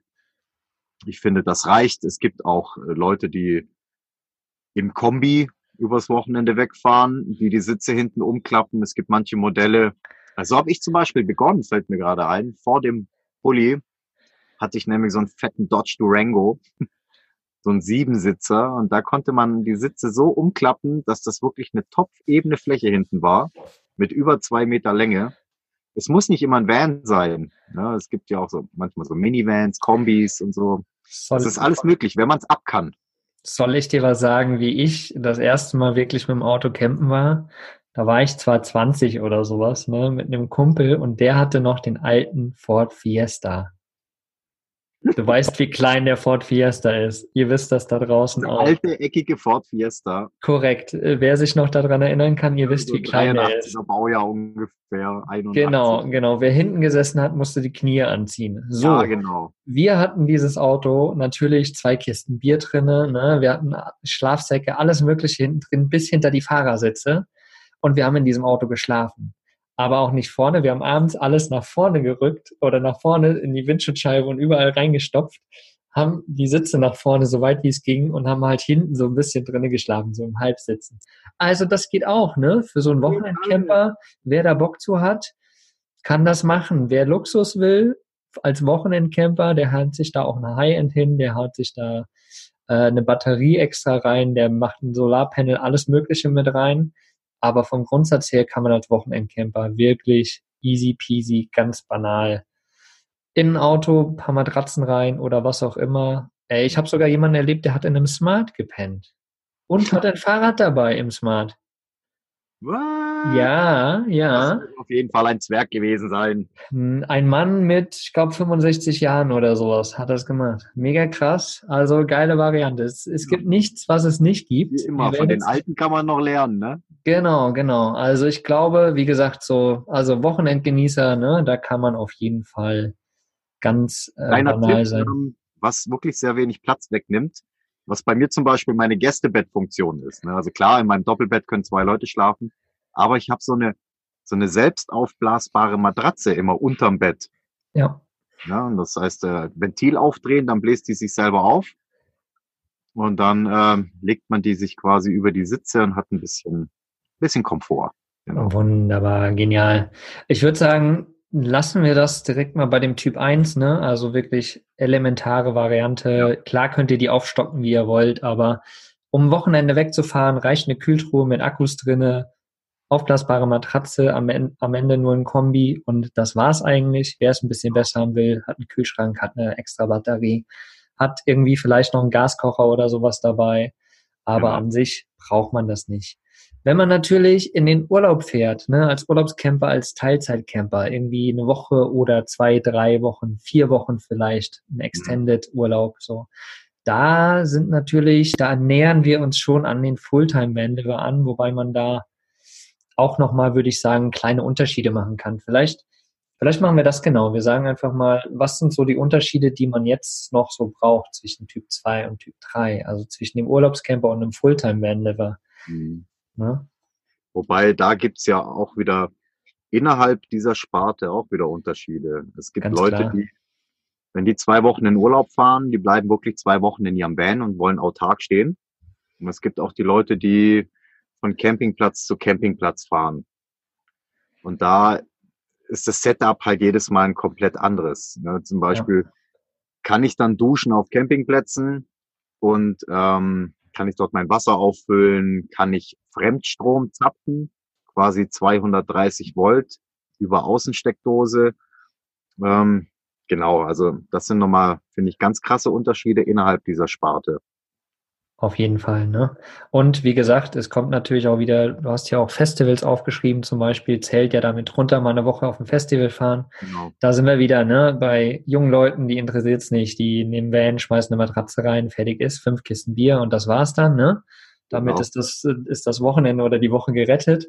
Ich finde, das reicht. Es gibt auch äh, Leute, die im Kombi übers Wochenende wegfahren, die die Sitze hinten umklappen. Es gibt manche Modelle. Also habe ich zum Beispiel begonnen, fällt mir gerade ein, vor dem Pulli hatte ich nämlich so einen fetten Dodge Durango, so einen Siebensitzer und da konnte man die Sitze so umklappen, dass das wirklich eine topfebene Fläche hinten war, mit über zwei Meter Länge. Es muss nicht immer ein Van sein. Ne? Es gibt ja auch so manchmal so Minivans, Kombis und so. soll, Das ist alles möglich, wenn man es ab kann. soll ich dir was sagen, wie ich das erste Mal wirklich mit dem Auto campen war? Da war ich zwar 20 oder sowas, ne, mit einem Kumpel und der hatte noch den alten Ford Fiesta. Du weißt, wie klein der Ford Fiesta ist. Ihr wisst das da draußen Eine auch. alte, eckige Ford Fiesta. Korrekt. Äh, Wer sich noch daran erinnern kann, ihr wisst, so wie klein der ist. 83er Baujahr ungefähr. 81. Genau, genau. Wer hinten gesessen hat, musste die Knie anziehen. So, Ja, genau. wir hatten dieses Auto natürlich zwei Kisten Bier drinne, ne? Wir hatten Schlafsäcke, alles Mögliche hinten drin, bis hinter die Fahrersitze. Und wir haben in diesem Auto geschlafen. Aber auch nicht vorne. Wir haben abends alles nach vorne gerückt oder nach vorne in die Windschutzscheibe und überall reingestopft, haben die Sitze nach vorne, so weit wie es ging, und haben halt hinten so ein bisschen drinnen geschlafen, so im Halbsitzen. Also das geht auch, ne? Für so einen Wochenendcamper, wer da Bock zu hat, kann das machen. Wer Luxus will, als Wochenendcamper, der hat sich da auch eine High-End hin, der haut sich da äh, eine Batterie extra rein, der macht ein Solarpanel, alles Mögliche mit rein. Aber vom Grundsatz her kann man als Wochenendcamper wirklich easy peasy, ganz banal in ein Auto, paar Matratzen rein oder was auch immer. Ich habe sogar jemanden erlebt, der hat in einem Smart gepennt und hat ein Fahrrad dabei im Smart. Was? Ja, ja. Das muss auf jeden Fall ein Zwerg gewesen sein. Ein Mann mit, ich glaube, 65 Jahren oder sowas hat das gemacht. Mega krass. Also geile Variante. Es, es gibt nichts, was es nicht gibt. Wie immer, von den Alten kann man noch lernen, ne? Genau, genau. Also ich glaube, wie gesagt, so, also Wochenendgenießer, ne, da kann man auf jeden Fall ganz äh, banal Tipp, sein. ähm, was wirklich sehr wenig Platz wegnimmt, was bei mir zum Beispiel meine Gästebettfunktion ist. Ne? Also klar, in meinem Doppelbett können zwei Leute schlafen, aber ich habe so eine so eine selbst aufblasbare Matratze immer unterm Bett. Ja, Ja, und das heißt, äh, Ventil aufdrehen, dann bläst die sich selber auf. Und dann ähm, legt man die sich quasi über die Sitze und hat ein bisschen, bisschen Komfort. Genau. wunderbar, genial. Ich würde sagen, lassen wir das direkt mal bei dem Typ 1, ne? Also wirklich elementare Variante. Klar könnt ihr die aufstocken, wie ihr wollt, aber um Wochenende wegzufahren, reicht eine Kühltruhe mit Akkus drinne, aufblasbare Matratze, am, am Ende nur ein Kombi und das war's eigentlich. Wer es ein bisschen besser haben will, hat einen Kühlschrank, hat eine extra Batterie, hat irgendwie vielleicht noch einen Gaskocher oder sowas dabei, aber Genau. an sich braucht man das nicht. Wenn man natürlich in den Urlaub fährt, ne, als Urlaubscamper, als Teilzeitcamper, irgendwie eine Woche oder zwei, drei Wochen, vier Wochen vielleicht, ein Extended Urlaub, so. Da sind natürlich, da nähern wir uns schon an den Fulltime-Vanliver an, wobei man da auch nochmal, würde ich sagen, kleine Unterschiede machen kann. Vielleicht, vielleicht machen wir das genau. Wir sagen einfach mal, was sind so die Unterschiede, die man jetzt noch so braucht zwischen Typ 2 und Typ 3, also zwischen dem Urlaubscamper und einem Fulltime-Vanliver. Mhm. Ne? Wobei da gibt's ja auch wieder innerhalb dieser Sparte auch wieder Unterschiede. Es gibt Ganz Leute, klar. die, wenn die zwei Wochen in Urlaub fahren, die bleiben wirklich zwei Wochen in ihrem Van und wollen autark stehen. Und es gibt auch die Leute, die von Campingplatz zu Campingplatz fahren. Und da ist das Setup halt jedes Mal ein komplett anderes. Ne? Zum Beispiel kann ich dann duschen auf Campingplätzen und ähm, kann ich dort mein Wasser auffüllen, kann ich Fremdstrom zapfen, quasi 230 Volt über Außensteckdose. Ähm, genau, also das sind nochmal, finde ich, ganz krasse Unterschiede innerhalb dieser Sparte. Auf jeden Fall, ne? Und wie gesagt, es kommt natürlich auch wieder, du hast ja auch Festivals aufgeschrieben, zum Beispiel, zählt ja damit runter, mal eine Woche auf ein Festival fahren. Genau. Da sind wir wieder, ne? Bei jungen Leuten, die interessiert's nicht, die nehmen Van, schmeißen eine Matratze rein, fertig ist, fünf Kisten Bier und das war's dann, ne? Damit Genau. ist das, ist das Wochenende oder die Woche gerettet.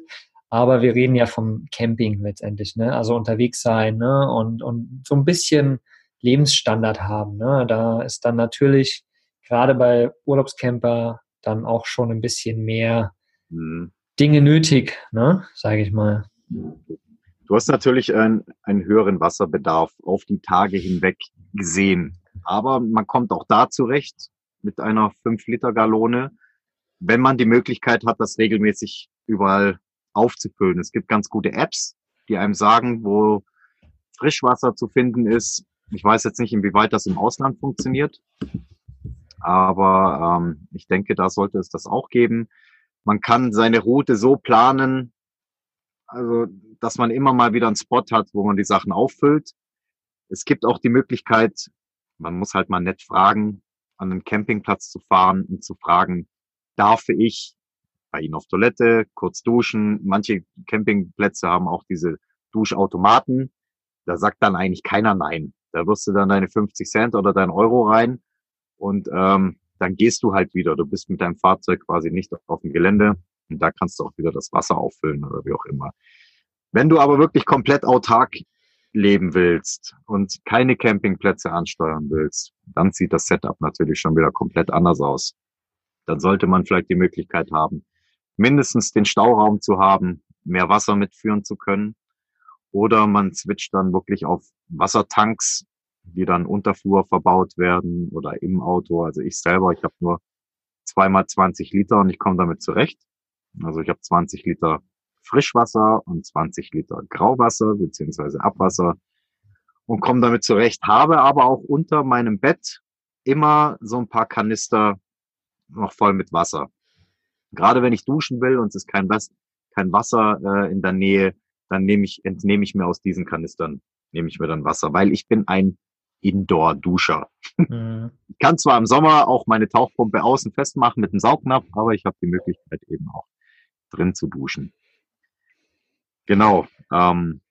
Aber wir reden ja vom Camping letztendlich, ne? Also unterwegs sein, ne? Und, und so ein bisschen Lebensstandard haben, ne? Da ist dann natürlich gerade bei Urlaubscamper dann auch schon ein bisschen mehr Mhm. Dinge nötig, ne? Sage ich mal. Du hast natürlich einen, einen höheren Wasserbedarf auf die Tage hinweg gesehen. Aber man kommt auch da zurecht mit einer 5-Liter-Gallone, wenn man die Möglichkeit hat, das regelmäßig überall aufzufüllen. Es gibt ganz gute Apps, die einem sagen, wo Frischwasser zu finden ist. Ich weiß jetzt nicht, inwieweit das im Ausland funktioniert, aber ähm, ich denke, da sollte es das auch geben. Man kann seine Route so planen, also dass man immer mal wieder einen Spot hat, wo man die Sachen auffüllt. Es gibt auch die Möglichkeit, man muss halt mal nett fragen, an einen Campingplatz zu fahren und zu fragen, darf ich bei Ihnen auf Toilette, kurz duschen. Manche Campingplätze haben auch diese Duschautomaten. Da sagt dann eigentlich keiner Nein. Da wirst du dann deine 50 Cent oder dein Euro rein und ähm, dann gehst du halt wieder. Du bist mit deinem Fahrzeug quasi nicht auf dem Gelände und da kannst du auch wieder das Wasser auffüllen oder wie auch immer. Wenn du aber wirklich komplett autark leben willst und keine Campingplätze ansteuern willst, dann sieht das Setup natürlich schon wieder komplett anders aus. Dann sollte man vielleicht die Möglichkeit haben, mindestens den Stauraum zu haben, mehr Wasser mitführen zu können. Oder man switcht dann wirklich auf Wassertanks, die dann Unterflur verbaut werden oder im Auto. Also ich selber, ich habe nur zweimal 20 Liter und ich komme damit zurecht. Also ich habe 20 Liter Frischwasser und 20 Liter Grauwasser beziehungsweise Abwasser und komme damit zurecht. Habe aber auch unter meinem Bett immer so ein paar Kanister noch voll mit Wasser. Gerade wenn ich duschen will und es ist kein, Was kein Wasser äh, in der Nähe, dann nehme ich, entnehme ich mir aus diesen Kanistern, nehme ich mir dann Wasser, weil ich bin ein Indoor-Duscher. Mhm. Ich kann zwar im Sommer auch meine Tauchpumpe außen festmachen mit einem Saugnapf, aber ich habe die Möglichkeit eben auch drin zu duschen. Genau. Ähm,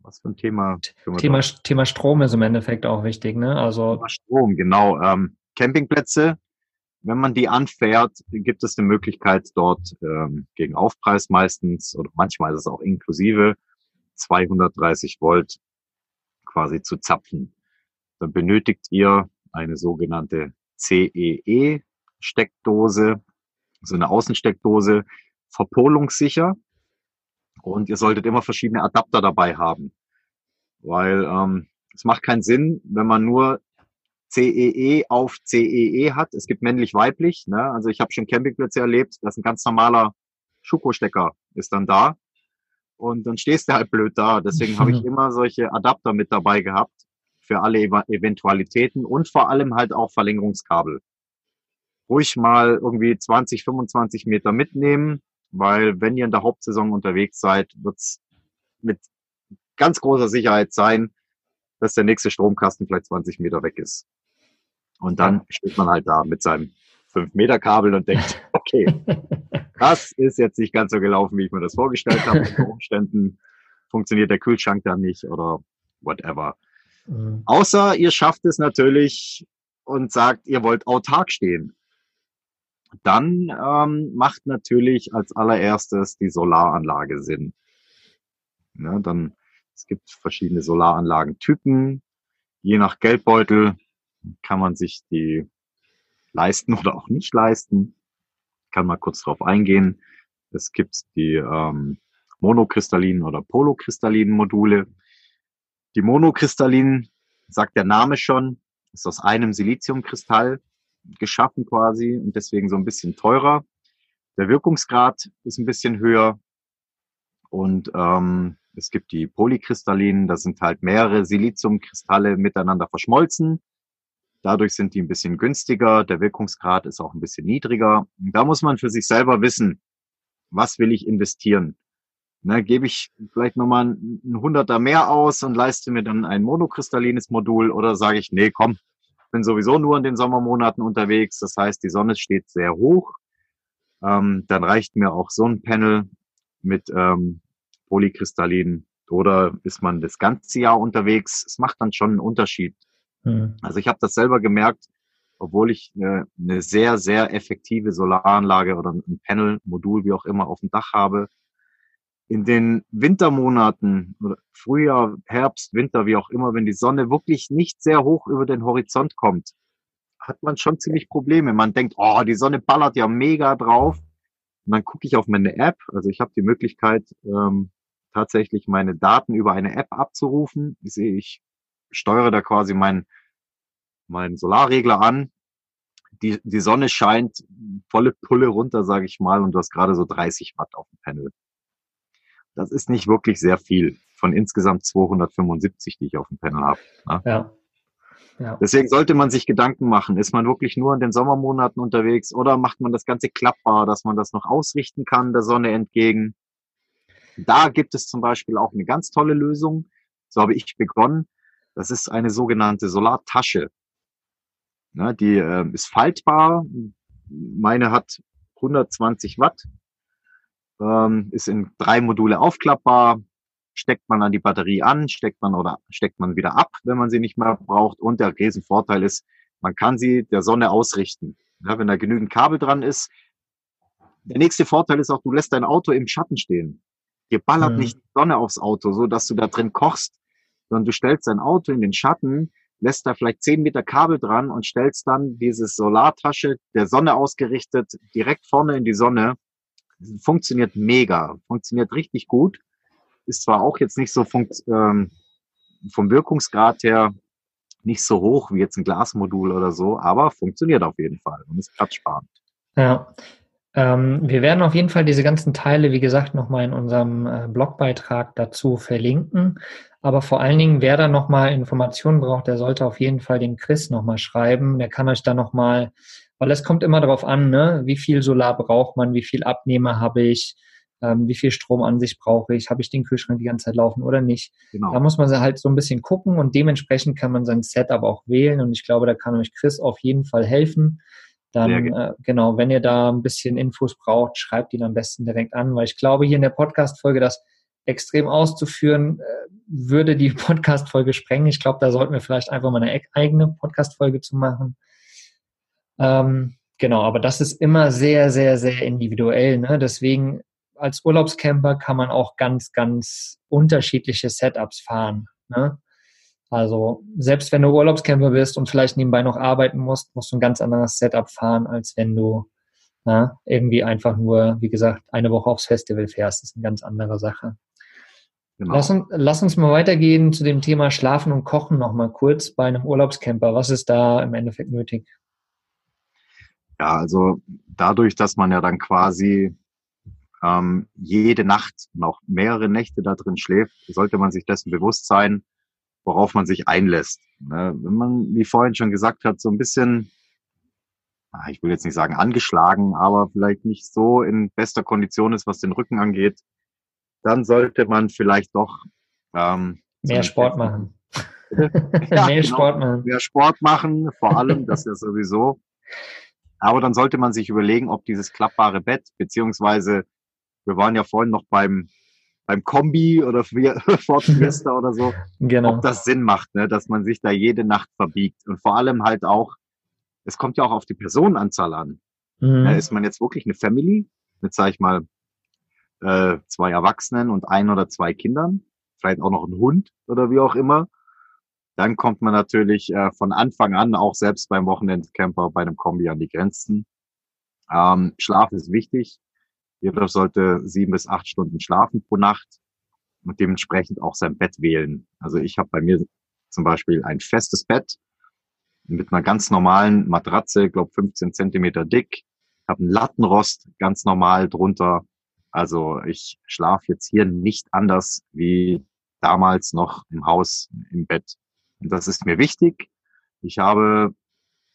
was für ein Thema? Thema, Thema Strom ist im Endeffekt auch wichtig, ne? Also Thema Strom, genau. Ähm, Campingplätze, wenn man die anfährt, gibt es eine Möglichkeit dort ähm, gegen Aufpreis meistens oder manchmal ist es auch inklusive 230 Volt quasi zu zapfen. Dann benötigt ihr eine sogenannte CEE-Steckdose, so eine Außensteckdose, verpolungssicher. Und ihr solltet immer verschiedene Adapter dabei haben. Weil ähm, es macht keinen Sinn, wenn man nur CEE auf CEE hat. Es gibt männlich-weiblich. Ne? Also ich habe schon Campingplätze erlebt, das ist ein ganz normaler Schuko-Stecker ist dann da. Und dann stehst du halt blöd da. Deswegen habe ich immer solche Adapter mit dabei gehabt für alle Eventualitäten und vor allem halt auch Verlängerungskabel. Ruhig mal irgendwie 20, 25 Meter mitnehmen, weil wenn ihr in der Hauptsaison unterwegs seid, wird's mit ganz großer Sicherheit sein, dass der nächste Stromkasten vielleicht 20 Meter weg ist. Und dann steht man halt da mit seinem 5 Meter Kabel und denkt, okay, das ist jetzt nicht ganz so gelaufen, wie ich mir das vorgestellt habe. Unter Umständen funktioniert der Kühlschrank dann nicht oder whatever. Mhm. Außer ihr schafft es natürlich und sagt, ihr wollt autark stehen. Dann ähm, macht natürlich als allererstes die Solaranlage Sinn. Ja, dann es gibt verschiedene Solaranlagentypen. Je nach Geldbeutel kann man sich die leisten oder auch nicht leisten. Kann mal kurz drauf eingehen. Es gibt die ähm, monokristallinen oder polokristallinen Module. Die monokristallinen, sagt der Name schon, ist aus einem Siliziumkristall geschaffen quasi und deswegen so ein bisschen teurer. Der Wirkungsgrad ist ein bisschen höher und ähm, es gibt die Polykristallinen, da sind halt mehrere Siliziumkristalle miteinander verschmolzen. Dadurch sind die ein bisschen günstiger, der Wirkungsgrad ist auch ein bisschen niedriger. Da muss man für sich selber wissen, was will ich investieren. Ne, gebe ich vielleicht nochmal ein Hunderter mehr aus und leiste mir dann ein monokristallines Modul oder sage ich, nee, komm, bin sowieso nur in den Sommermonaten unterwegs. Das heißt, die Sonne steht sehr hoch. Ähm, dann reicht mir auch so ein Panel mit ähm, Polykristallin oder ist man das ganze Jahr unterwegs. Es macht dann schon einen Unterschied. Mhm. Also ich habe das selber gemerkt, obwohl ich eine, eine sehr, sehr effektive Solaranlage oder ein Panel, Modul, wie auch immer, auf dem Dach habe in den Wintermonaten Frühjahr, Herbst, Winter, wie auch immer, wenn die Sonne wirklich nicht sehr hoch über den Horizont kommt, hat man schon ziemlich Probleme. Man denkt, oh, die Sonne ballert ja mega drauf. Und dann gucke ich auf meine App. Also ich habe die Möglichkeit, ähm, tatsächlich meine Daten über eine App abzurufen. Ich sehe, ich steuere da quasi meinen meinen Solarregler an. Die, die Sonne scheint volle Pulle runter, sage ich mal, und du hast gerade so 30 Watt auf dem Panel. Das ist nicht wirklich sehr viel von insgesamt 275, die ich auf dem Panel habe. Ne? Ja. Ja. Deswegen sollte man sich Gedanken machen, ist man wirklich nur in den Sommermonaten unterwegs oder macht man das Ganze klappbar, dass man das noch ausrichten kann der Sonne entgegen. Da gibt es zum Beispiel auch eine ganz tolle Lösung. So habe ich begonnen. Das ist eine sogenannte Solartasche. Ne, die äh, ist faltbar. Meine hat 120 Watt ähm, ist in drei Module aufklappbar, steckt man an die Batterie an, steckt man oder steckt man wieder ab, wenn man sie nicht mehr braucht. Und der Riesenvorteil ist, man kann sie der Sonne ausrichten. Ja, wenn da genügend Kabel dran ist. Der nächste Vorteil ist auch, du lässt dein Auto im Schatten stehen. Dir ballert mhm. nicht die Sonne aufs Auto, so dass du da drin kochst, sondern du stellst dein Auto in den Schatten, lässt da vielleicht zehn Meter Kabel dran und stellst dann diese Solartasche der Sonne ausgerichtet direkt vorne in die Sonne funktioniert mega, funktioniert richtig gut. Ist zwar auch jetzt nicht so ähm, vom Wirkungsgrad her nicht so hoch wie jetzt ein Glasmodul oder so, aber funktioniert auf jeden Fall und ist platzsparend. Ja. Ähm, wir werden auf jeden Fall diese ganzen Teile, wie gesagt, nochmal in unserem äh, Blogbeitrag dazu verlinken. Aber vor allen Dingen, wer da nochmal Informationen braucht, der sollte auf jeden Fall den Chris nochmal schreiben. Der kann euch da nochmal weil es kommt immer darauf an, ne? wie viel Solar braucht man, wie viel Abnehmer habe ich, ähm, wie viel Strom an sich brauche ich, habe ich den Kühlschrank die ganze Zeit laufen oder nicht. Genau. Da muss man halt so ein bisschen gucken und dementsprechend kann man sein Setup auch wählen und ich glaube, da kann euch Chris auf jeden Fall helfen. Dann, äh, genau, wenn ihr da ein bisschen Infos braucht, schreibt ihn am besten direkt an, weil ich glaube, hier in der Podcast-Folge, das extrem auszuführen, äh, würde die Podcast-Folge sprengen. Ich glaube, da sollten wir vielleicht einfach mal eine eigene Podcast-Folge zu machen. Ähm, genau, aber das ist immer sehr, sehr, sehr individuell. Ne? Deswegen als Urlaubscamper kann man auch ganz, ganz unterschiedliche Setups fahren. Ne? Also selbst wenn du Urlaubscamper bist und vielleicht nebenbei noch arbeiten musst, musst du ein ganz anderes Setup fahren, als wenn du na, irgendwie einfach nur, wie gesagt, eine Woche aufs Festival fährst. Das ist eine ganz andere Sache. Genau. Lass, uns, lass uns mal weitergehen zu dem Thema Schlafen und Kochen noch mal kurz bei einem Urlaubscamper. Was ist da im Endeffekt nötig? Ja, also dadurch, dass man ja dann quasi ähm, jede Nacht und auch mehrere Nächte da drin schläft, sollte man sich dessen bewusst sein, worauf man sich einlässt. Ne? Wenn man, wie vorhin schon gesagt hat, so ein bisschen, ich will jetzt nicht sagen angeschlagen, aber vielleicht nicht so in bester Kondition ist, was den Rücken angeht, dann sollte man vielleicht doch ähm, mehr Sport machen. ja, mehr genau, Sport machen. Mehr Sport machen, vor allem, das ja sowieso. Aber dann sollte man sich überlegen, ob dieses klappbare Bett, beziehungsweise wir waren ja vorhin noch beim, beim Kombi oder Ford Fiesta oder so, genau. ob das Sinn macht, ne, dass man sich da jede Nacht verbiegt. Und vor allem halt auch, es kommt ja auch auf die Personenanzahl an. Mhm. Ist man jetzt wirklich eine Family mit, sag ich mal, äh, zwei Erwachsenen und ein oder zwei Kindern, vielleicht auch noch ein Hund oder wie auch immer, dann kommt man natürlich äh, von Anfang an auch selbst beim Wochenendcamper bei einem Kombi an die Grenzen. Ähm, Schlaf ist wichtig. Jeder sollte sieben bis acht Stunden schlafen pro Nacht und dementsprechend auch sein Bett wählen. Also ich habe bei mir zum Beispiel ein festes Bett mit einer ganz normalen Matratze, glaube 15 Zentimeter dick, habe einen Lattenrost ganz normal drunter. Also ich schlafe jetzt hier nicht anders wie damals noch im Haus im Bett. Und das ist mir wichtig. Ich habe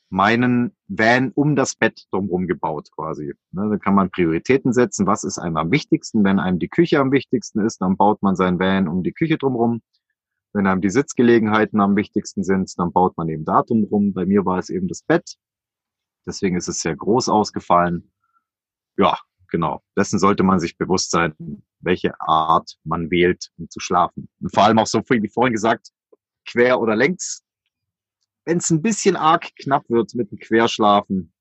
meinen Van um das Bett drumherum gebaut quasi. Ne, da kann man Prioritäten setzen. Was ist einem am wichtigsten? Wenn einem die Küche am wichtigsten ist, dann baut man sein Van um die Küche drumherum. Wenn einem die Sitzgelegenheiten am wichtigsten sind, dann baut man eben da drumherum. Bei mir war es eben das Bett. Deswegen ist es sehr groß ausgefallen. Ja, genau. Dessen sollte man sich bewusst sein, welche Art man wählt, um zu schlafen. Und vor allem auch so, wie vorhin gesagt, quer oder längs. Wenn es ein bisschen arg knapp wird mit dem Querschlafen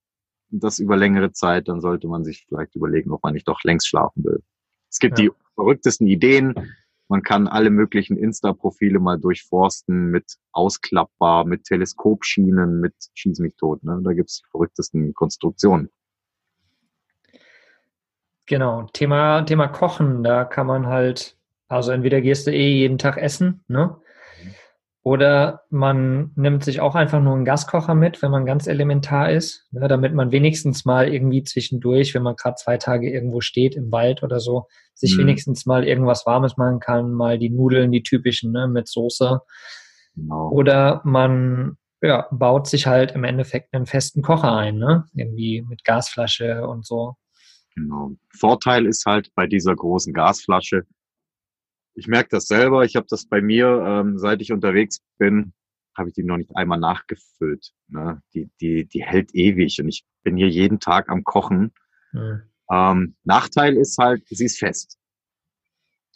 und das über längere Zeit, dann sollte man sich vielleicht überlegen, ob man nicht doch längs schlafen will. Es gibt ja. die verrücktesten Ideen. Man kann alle möglichen Insta-Profile mal durchforsten mit ausklappbar, mit Teleskopschienen, mit Schieß mich tot. Ne? Da gibt's die verrücktesten Konstruktionen. Genau, Thema, Thema Kochen, da kann man halt, also entweder gehst du eh jeden Tag essen, ne? Oder man nimmt sich auch einfach nur einen Gaskocher mit, wenn man ganz elementar ist, ne, damit man wenigstens mal irgendwie zwischendurch, wenn man gerade zwei Tage irgendwo steht im Wald oder so, sich mhm. wenigstens mal irgendwas Warmes machen kann, mal die Nudeln, die typischen ne, mit Soße. Genau. Oder man ja, baut sich halt im Endeffekt einen festen Kocher ein, ne? irgendwie mit Gasflasche und so. Genau. Vorteil ist halt bei dieser großen Gasflasche, ich merke das selber. Ich habe das bei mir, ähm, seit ich unterwegs bin, habe ich die noch nicht einmal nachgefüllt. Ne? Die, die, die hält ewig und ich bin hier jeden Tag am Kochen. Mhm. Ähm, Nachteil ist halt, sie ist fest.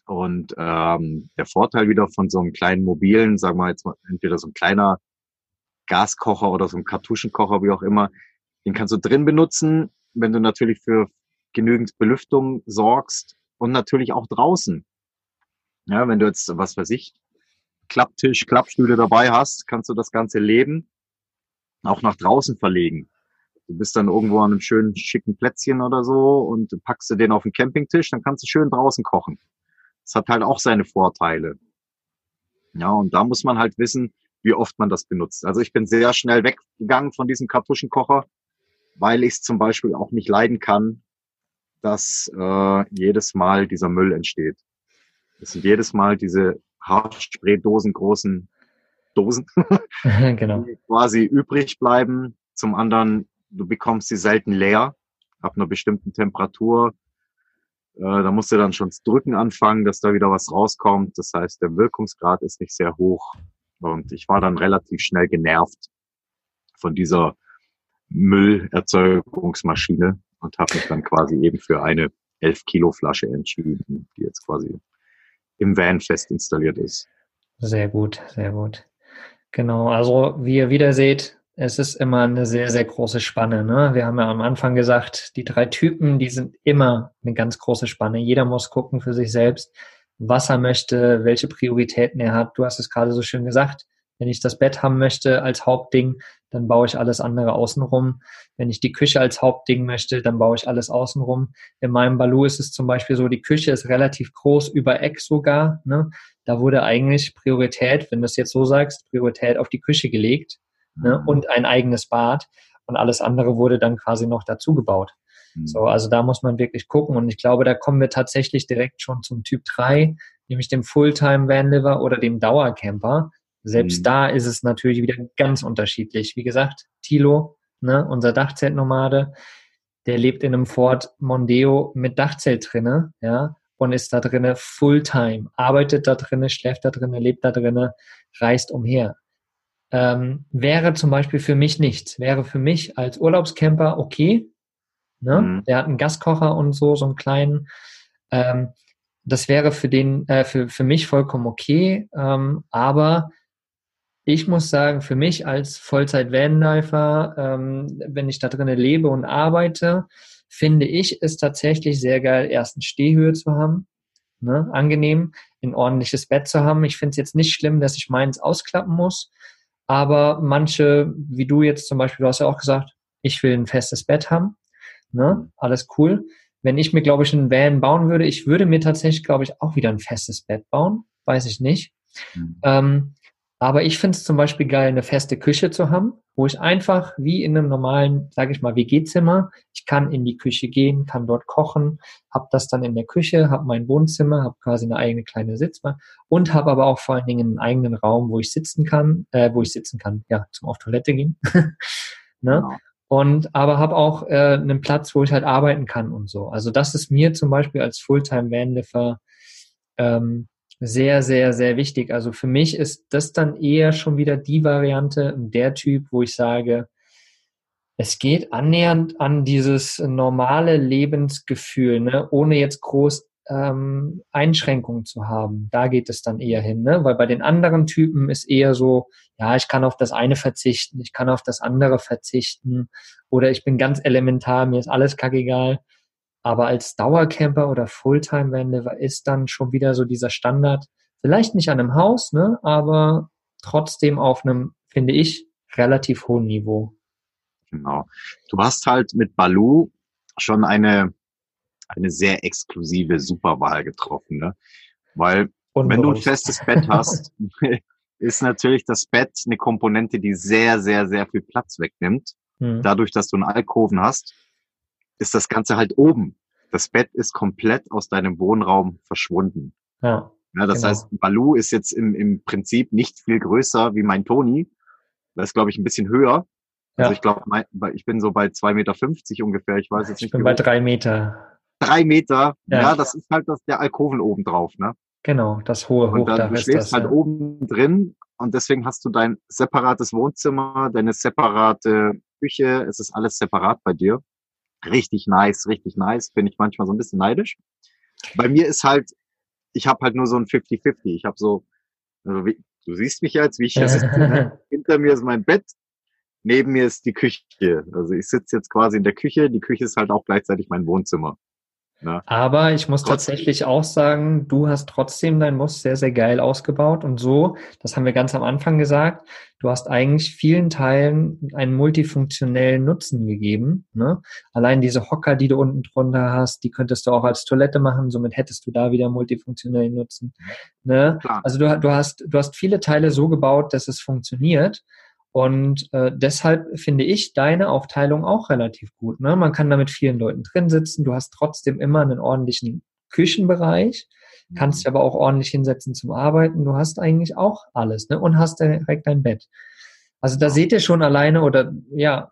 Und ähm, der Vorteil wieder von so einem kleinen mobilen, sagen wir jetzt mal, entweder so ein kleiner Gaskocher oder so ein Kartuschenkocher, wie auch immer, den kannst du drin benutzen, wenn du natürlich für genügend Belüftung sorgst und natürlich auch draußen. Ja, wenn du jetzt, was weiß ich, Klapptisch, Klappstühle dabei hast, kannst du das ganze Leben auch nach draußen verlegen. Du bist dann irgendwo an einem schönen, schicken Plätzchen oder so und packst du den auf den Campingtisch, dann kannst du schön draußen kochen. Das hat halt auch seine Vorteile. Ja, und da muss man halt wissen, wie oft man das benutzt. Also ich bin sehr schnell weggegangen von diesem Kartuschenkocher, weil ich es zum Beispiel auch nicht leiden kann, dass äh, jedes Mal dieser Müll entsteht. Das sind jedes Mal diese Haarspraydosen großen Dosen, genau. die quasi übrig bleiben. Zum anderen, du bekommst sie selten leer, ab einer bestimmten Temperatur. Äh, da musst du dann schon drücken anfangen, dass da wieder was rauskommt. Das heißt, der Wirkungsgrad ist nicht sehr hoch. Und ich war dann relativ schnell genervt von dieser Müllerzeugungsmaschine und habe mich dann quasi eben für eine 11 Kilo Flasche entschieden, die jetzt quasi im Van fest installiert ist. Sehr gut, sehr gut. Genau, also wie ihr wieder seht, es ist immer eine sehr, sehr große Spanne. Ne? Wir haben ja am Anfang gesagt, die drei Typen, die sind immer eine ganz große Spanne. Jeder muss gucken für sich selbst, was er möchte, welche Prioritäten er hat. Du hast es gerade so schön gesagt. Wenn ich das Bett haben möchte als Hauptding, dann baue ich alles andere außenrum. Wenn ich die Küche als Hauptding möchte, dann baue ich alles außenrum. In meinem Balu ist es zum Beispiel so, die Küche ist relativ groß, über Eck sogar. Ne? Da wurde eigentlich Priorität, wenn du es jetzt so sagst, Priorität auf die Küche gelegt ne? Mhm. und ein eigenes Bad. Und alles andere wurde dann quasi noch dazu gebaut. Mhm. So, also da muss man wirklich gucken. Und ich glaube, da kommen wir tatsächlich direkt schon zum Typ 3, nämlich dem Fulltime Vanliver oder dem Dauercamper. Selbst mhm. da ist es natürlich wieder ganz unterschiedlich. Wie gesagt, Tilo, ne, unser Dachzeltnomade, der lebt in einem Ford Mondeo mit Dachzelt drinne, ja, und ist da drinne Fulltime, arbeitet da drinne, schläft da drinne, lebt da drinne, reist umher. Ähm, wäre zum Beispiel für mich nichts. Wäre für mich als Urlaubscamper okay. Ne? Mhm. Der hat einen Gaskocher und so, so einen kleinen. Ähm, das wäre für den, äh, für, für mich vollkommen okay. Ähm, aber ich muss sagen, für mich als Vollzeit-Vanlifer, ähm, wenn ich da drinnen lebe und arbeite, finde ich es tatsächlich sehr geil, erst Stehhöhe zu haben, ne, angenehm, ein ordentliches Bett zu haben. Ich finde es jetzt nicht schlimm, dass ich meins ausklappen muss, aber manche, wie du jetzt zum Beispiel, du hast ja auch gesagt, ich will ein festes Bett haben, ne, alles cool. Wenn ich mir, glaube ich, einen Van bauen würde, ich würde mir tatsächlich, glaube ich, auch wieder ein festes Bett bauen, weiß ich nicht. Mhm. Ähm, aber ich finde es zum Beispiel geil, eine feste Küche zu haben, wo ich einfach wie in einem normalen, sage ich mal, WG-Zimmer, ich kann in die Küche gehen, kann dort kochen, habe das dann in der Küche, habe mein Wohnzimmer, habe quasi eine eigene kleine Sitzbank und habe aber auch vor allen Dingen einen eigenen Raum, wo ich sitzen kann, äh, wo ich sitzen kann, ja, zum auf Toilette gehen. ne? Genau. Und aber habe auch äh, einen Platz, wo ich halt arbeiten kann und so. Also das ist mir zum Beispiel als Fulltime-Vanliffer ähm, sehr, sehr, sehr wichtig. Also für mich ist das dann eher schon wieder die Variante, der Typ, wo ich sage, es geht annähernd an dieses normale Lebensgefühl, ne? ohne jetzt groß ähm, Einschränkungen zu haben. Da geht es dann eher hin, ne? weil bei den anderen Typen ist eher so, ja, ich kann auf das eine verzichten, ich kann auf das andere verzichten oder ich bin ganz elementar, mir ist alles kackegal. Aber als Dauercamper oder Fulltime-Vanliver ist dann schon wieder so dieser Standard, vielleicht nicht an einem Haus, ne, aber trotzdem auf einem, finde ich, relativ hohen Niveau. Genau. Du hast halt mit Balu schon eine, eine sehr exklusive Superwahl getroffen, ne? Weil, wenn du ein festes Bett hast, ist natürlich das Bett eine Komponente, die sehr, sehr, sehr viel Platz wegnimmt. Hm. Dadurch, dass du einen Alkoven hast, ist das Ganze halt oben. Das Bett ist komplett aus deinem Wohnraum verschwunden. Ja. ja das genau. heißt, Balu ist jetzt im, im Prinzip nicht viel größer wie mein Toni. Das ist, glaube ich, ein bisschen höher. Also ja. ich glaube, ich bin so bei zwei Meter fünfzig ungefähr. Ich weiß jetzt ich nicht. Ich bin bei drei Meter. Drei Meter. Ja, ja das ist halt das, der Alkoven oben drauf, ne? Genau, das hohe Hochdach. Und dann, du schläfst halt ja. oben drin und deswegen hast du dein separates Wohnzimmer, deine separate Küche. Es ist alles separat bei dir richtig nice, richtig nice. Bin ich manchmal so ein bisschen neidisch. Bei mir ist halt, ich habe halt nur so ein 50-50. Ich habe so, also wie, du siehst mich jetzt, wie ich sitze. Ne? Hinter mir ist mein Bett, neben mir ist die Küche. Also ich sitze jetzt quasi in der Küche. Die Küche ist halt auch gleichzeitig mein Wohnzimmer. Ne? Aber ich muss trotzdem. tatsächlich auch sagen, du hast trotzdem dein Muss sehr, sehr geil ausgebaut und so, das haben wir ganz am Anfang gesagt, du hast eigentlich vielen Teilen einen multifunktionellen Nutzen gegeben. Ne? Allein diese Hocker, die du unten drunter hast, die könntest du auch als Toilette machen, somit hättest du da wieder multifunktionellen Nutzen. Ne? Also du, du, hast, du hast viele Teile so gebaut, dass es funktioniert. Und äh, deshalb finde ich deine Aufteilung auch relativ gut. Ne? Man kann da mit vielen Leuten drin sitzen. Du hast trotzdem immer einen ordentlichen Küchenbereich, kannst mhm. aber auch ordentlich hinsetzen zum Arbeiten. Du hast eigentlich auch alles ne? und hast direkt dein Bett. Also da seht ihr schon alleine oder ja,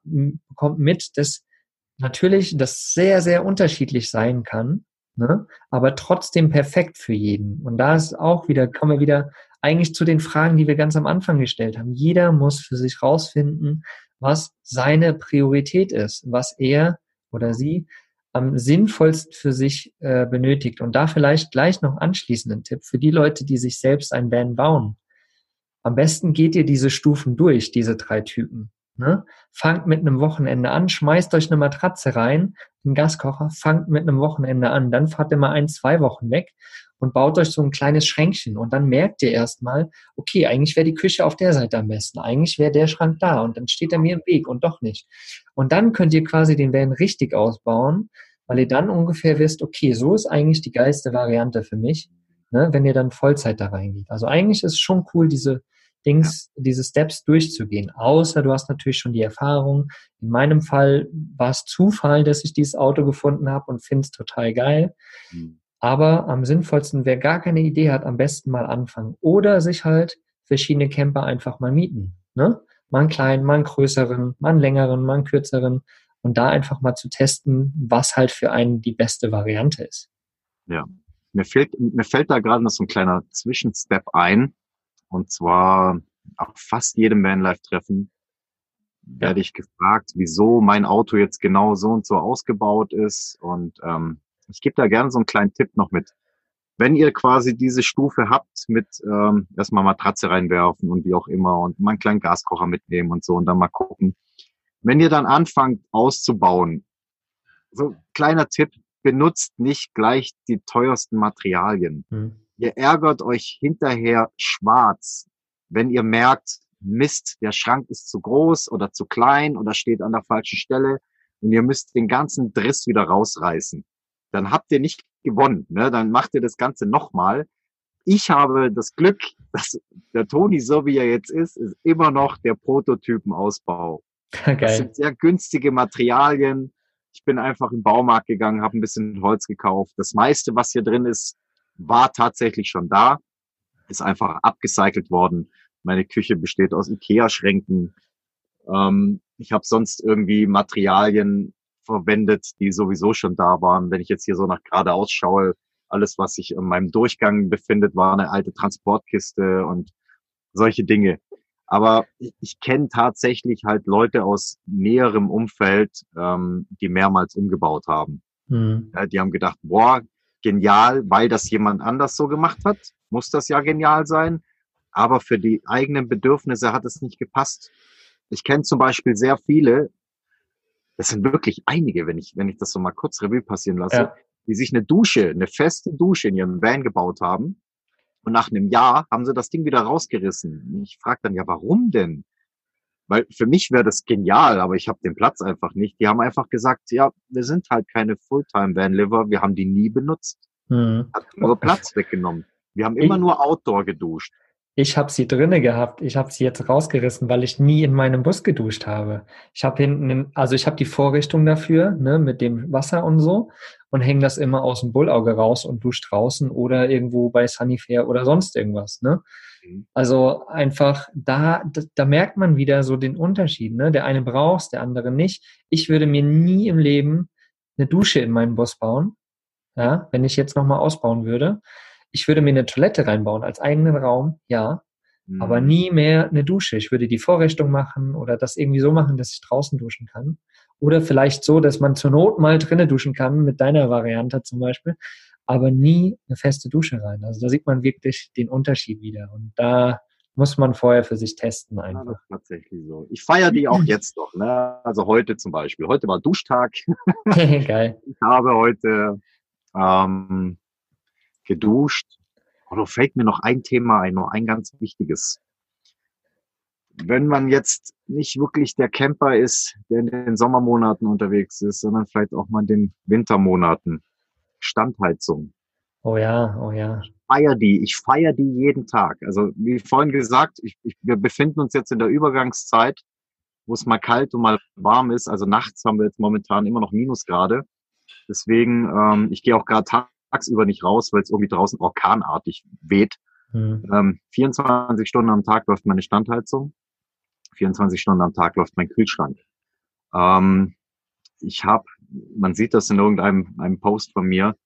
kommt mit, dass natürlich das sehr, sehr unterschiedlich sein kann, ne? aber trotzdem perfekt für jeden. Und da ist auch wieder, kommen wir wieder eigentlich zu den Fragen, die wir ganz am Anfang gestellt haben. Jeder muss für sich rausfinden, was seine Priorität ist, was er oder sie am sinnvollsten für sich äh, benötigt. Und da vielleicht gleich noch anschließenden Tipp für die Leute, die sich selbst ein Van bauen. Am besten geht ihr diese Stufen durch, diese drei Typen. Ne? Fangt mit einem Wochenende an, schmeißt euch eine Matratze rein, einen Gaskocher, fangt mit einem Wochenende an, dann fahrt ihr mal ein, zwei Wochen weg und baut euch so ein kleines Schränkchen und dann merkt ihr erstmal, okay, eigentlich wäre die Küche auf der Seite am besten, eigentlich wäre der Schrank da und dann steht er mir im Weg und doch nicht. Und dann könnt ihr quasi den Van richtig ausbauen, weil ihr dann ungefähr wisst, okay, so ist eigentlich die geilste Variante für mich, ne, wenn ihr dann Vollzeit da reingeht. Also eigentlich ist es schon cool, diese Dings, ja. diese Steps durchzugehen. Außer du hast natürlich schon die Erfahrung. In meinem Fall war es Zufall, dass ich dieses Auto gefunden habe und finde es total geil. Mhm. Aber am sinnvollsten, wer gar keine Idee hat, am besten mal anfangen. Oder sich halt verschiedene Camper einfach mal mieten. Ne? Mal einen kleinen, mal einen größeren, mal einen längeren, mal einen kürzeren. Und da einfach mal zu testen, was halt für einen die beste Variante ist. Ja. Mir fällt, mir fällt da gerade noch so ein kleiner Zwischenstep ein. Und zwar auf fast jedem Vanlife-Treffen werde ich gefragt, wieso mein Auto jetzt genau so und so ausgebaut ist. Und ähm, ich gebe da gerne so einen kleinen Tipp noch mit. Wenn ihr quasi diese Stufe habt mit ähm, erstmal Matratze reinwerfen und wie auch immer und mal einen kleinen Gaskocher mitnehmen und so und dann mal gucken. Wenn ihr dann anfangt auszubauen, so kleiner Tipp, benutzt nicht gleich die teuersten Materialien. Mhm. Ihr ärgert euch hinterher schwarz, wenn ihr merkt, Mist, der Schrank ist zu groß oder zu klein oder steht an der falschen Stelle und ihr müsst den ganzen Driss wieder rausreißen. Dann habt ihr nicht gewonnen. Ne? Dann macht ihr das Ganze nochmal. Ich habe das Glück, dass der Toni, so wie er jetzt ist, ist immer noch der Prototypenausbau. Geil. Das sind sehr günstige Materialien. Ich bin einfach im Baumarkt gegangen, habe ein bisschen Holz gekauft. Das meiste, was hier drin ist, war tatsächlich schon da, ist einfach abgecycelt worden. Meine Küche besteht aus Ikea-Schränken. Ähm, ich habe sonst irgendwie Materialien verwendet, die sowieso schon da waren. Wenn ich jetzt hier so nach geradeaus schaue, alles, was sich in meinem Durchgang befindet, war eine alte Transportkiste und solche Dinge. Aber ich, kenne tatsächlich halt Leute aus näherem Umfeld, ähm, die mehrmals umgebaut haben. Mhm. Ja, die haben gedacht, boah, genial, weil das jemand anders so gemacht hat, muss das ja genial sein. Aber für die eigenen Bedürfnisse hat es nicht gepasst. Ich kenne zum Beispiel sehr viele, das sind wirklich einige, wenn ich, wenn ich das so mal kurz Revue passieren lasse, ja. die sich eine Dusche, eine feste Dusche in ihrem Van gebaut haben. Und nach einem Jahr haben sie das Ding wieder rausgerissen. Ich frage dann, ja, warum denn? Weil für mich wäre das genial, aber ich habe den Platz einfach nicht. Die haben einfach gesagt, ja, wir sind halt keine Fulltime-Van-Liver, wir haben die nie benutzt. Hm. Hat nur Platz weggenommen. Wir haben immer ich, nur Outdoor geduscht. Ich habe sie drinne gehabt. Ich habe sie jetzt rausgerissen, weil ich nie in meinem Bus geduscht habe. Ich habe hinten, also ich habe die Vorrichtung dafür, ne, mit dem Wasser und so und hänge das immer aus dem Bullauge raus und duscht draußen oder irgendwo bei Sunnyfair oder sonst irgendwas. Ne? Mhm. Also einfach da, da, da, merkt man wieder so den Unterschied. Ne? Der eine braucht der andere nicht. Ich würde mir nie im Leben eine Dusche in meinen Bus bauen, ja, wenn ich jetzt nochmal ausbauen würde. Ich würde mir eine Toilette reinbauen als eigenen Raum, ja, mhm. aber nie mehr eine Dusche. Ich würde die Vorrichtung machen oder das irgendwie so machen, dass ich draußen duschen kann. Oder vielleicht so, dass man zur Not mal drinnen duschen kann, mit deiner Variante zum Beispiel aber nie eine feste Dusche rein. Also da sieht man wirklich den Unterschied wieder. Und da muss man vorher für sich testen einfach. Ja, tatsächlich so. Ich feiere die auch jetzt noch. Ne? Also heute zum Beispiel. Heute war Duschtag. Geil. Ich habe heute ähm, geduscht. Oder fällt mir noch ein Thema ein, noch ein ganz wichtiges. Wenn man jetzt nicht wirklich der Camper ist, der in den Sommermonaten unterwegs ist, sondern vielleicht auch mal in den Wintermonaten, Standheizung. Oh ja, oh ja. Ich feier die, ich feier die jeden Tag. Also wie vorhin gesagt, ich, ich, wir befinden uns jetzt in der Übergangszeit, wo es mal kalt und mal warm ist. Also nachts haben wir jetzt momentan immer noch Minusgrade. Deswegen, ähm, ich gehe auch gerade tagsüber nicht raus, weil es irgendwie draußen orkanartig weht. Mhm. Ähm, 24 Stunden am Tag läuft meine Standheizung. 24 Stunden am Tag läuft mein Kühlschrank. Ähm, ich habe, man sieht das in irgendeinem einem Post von mir,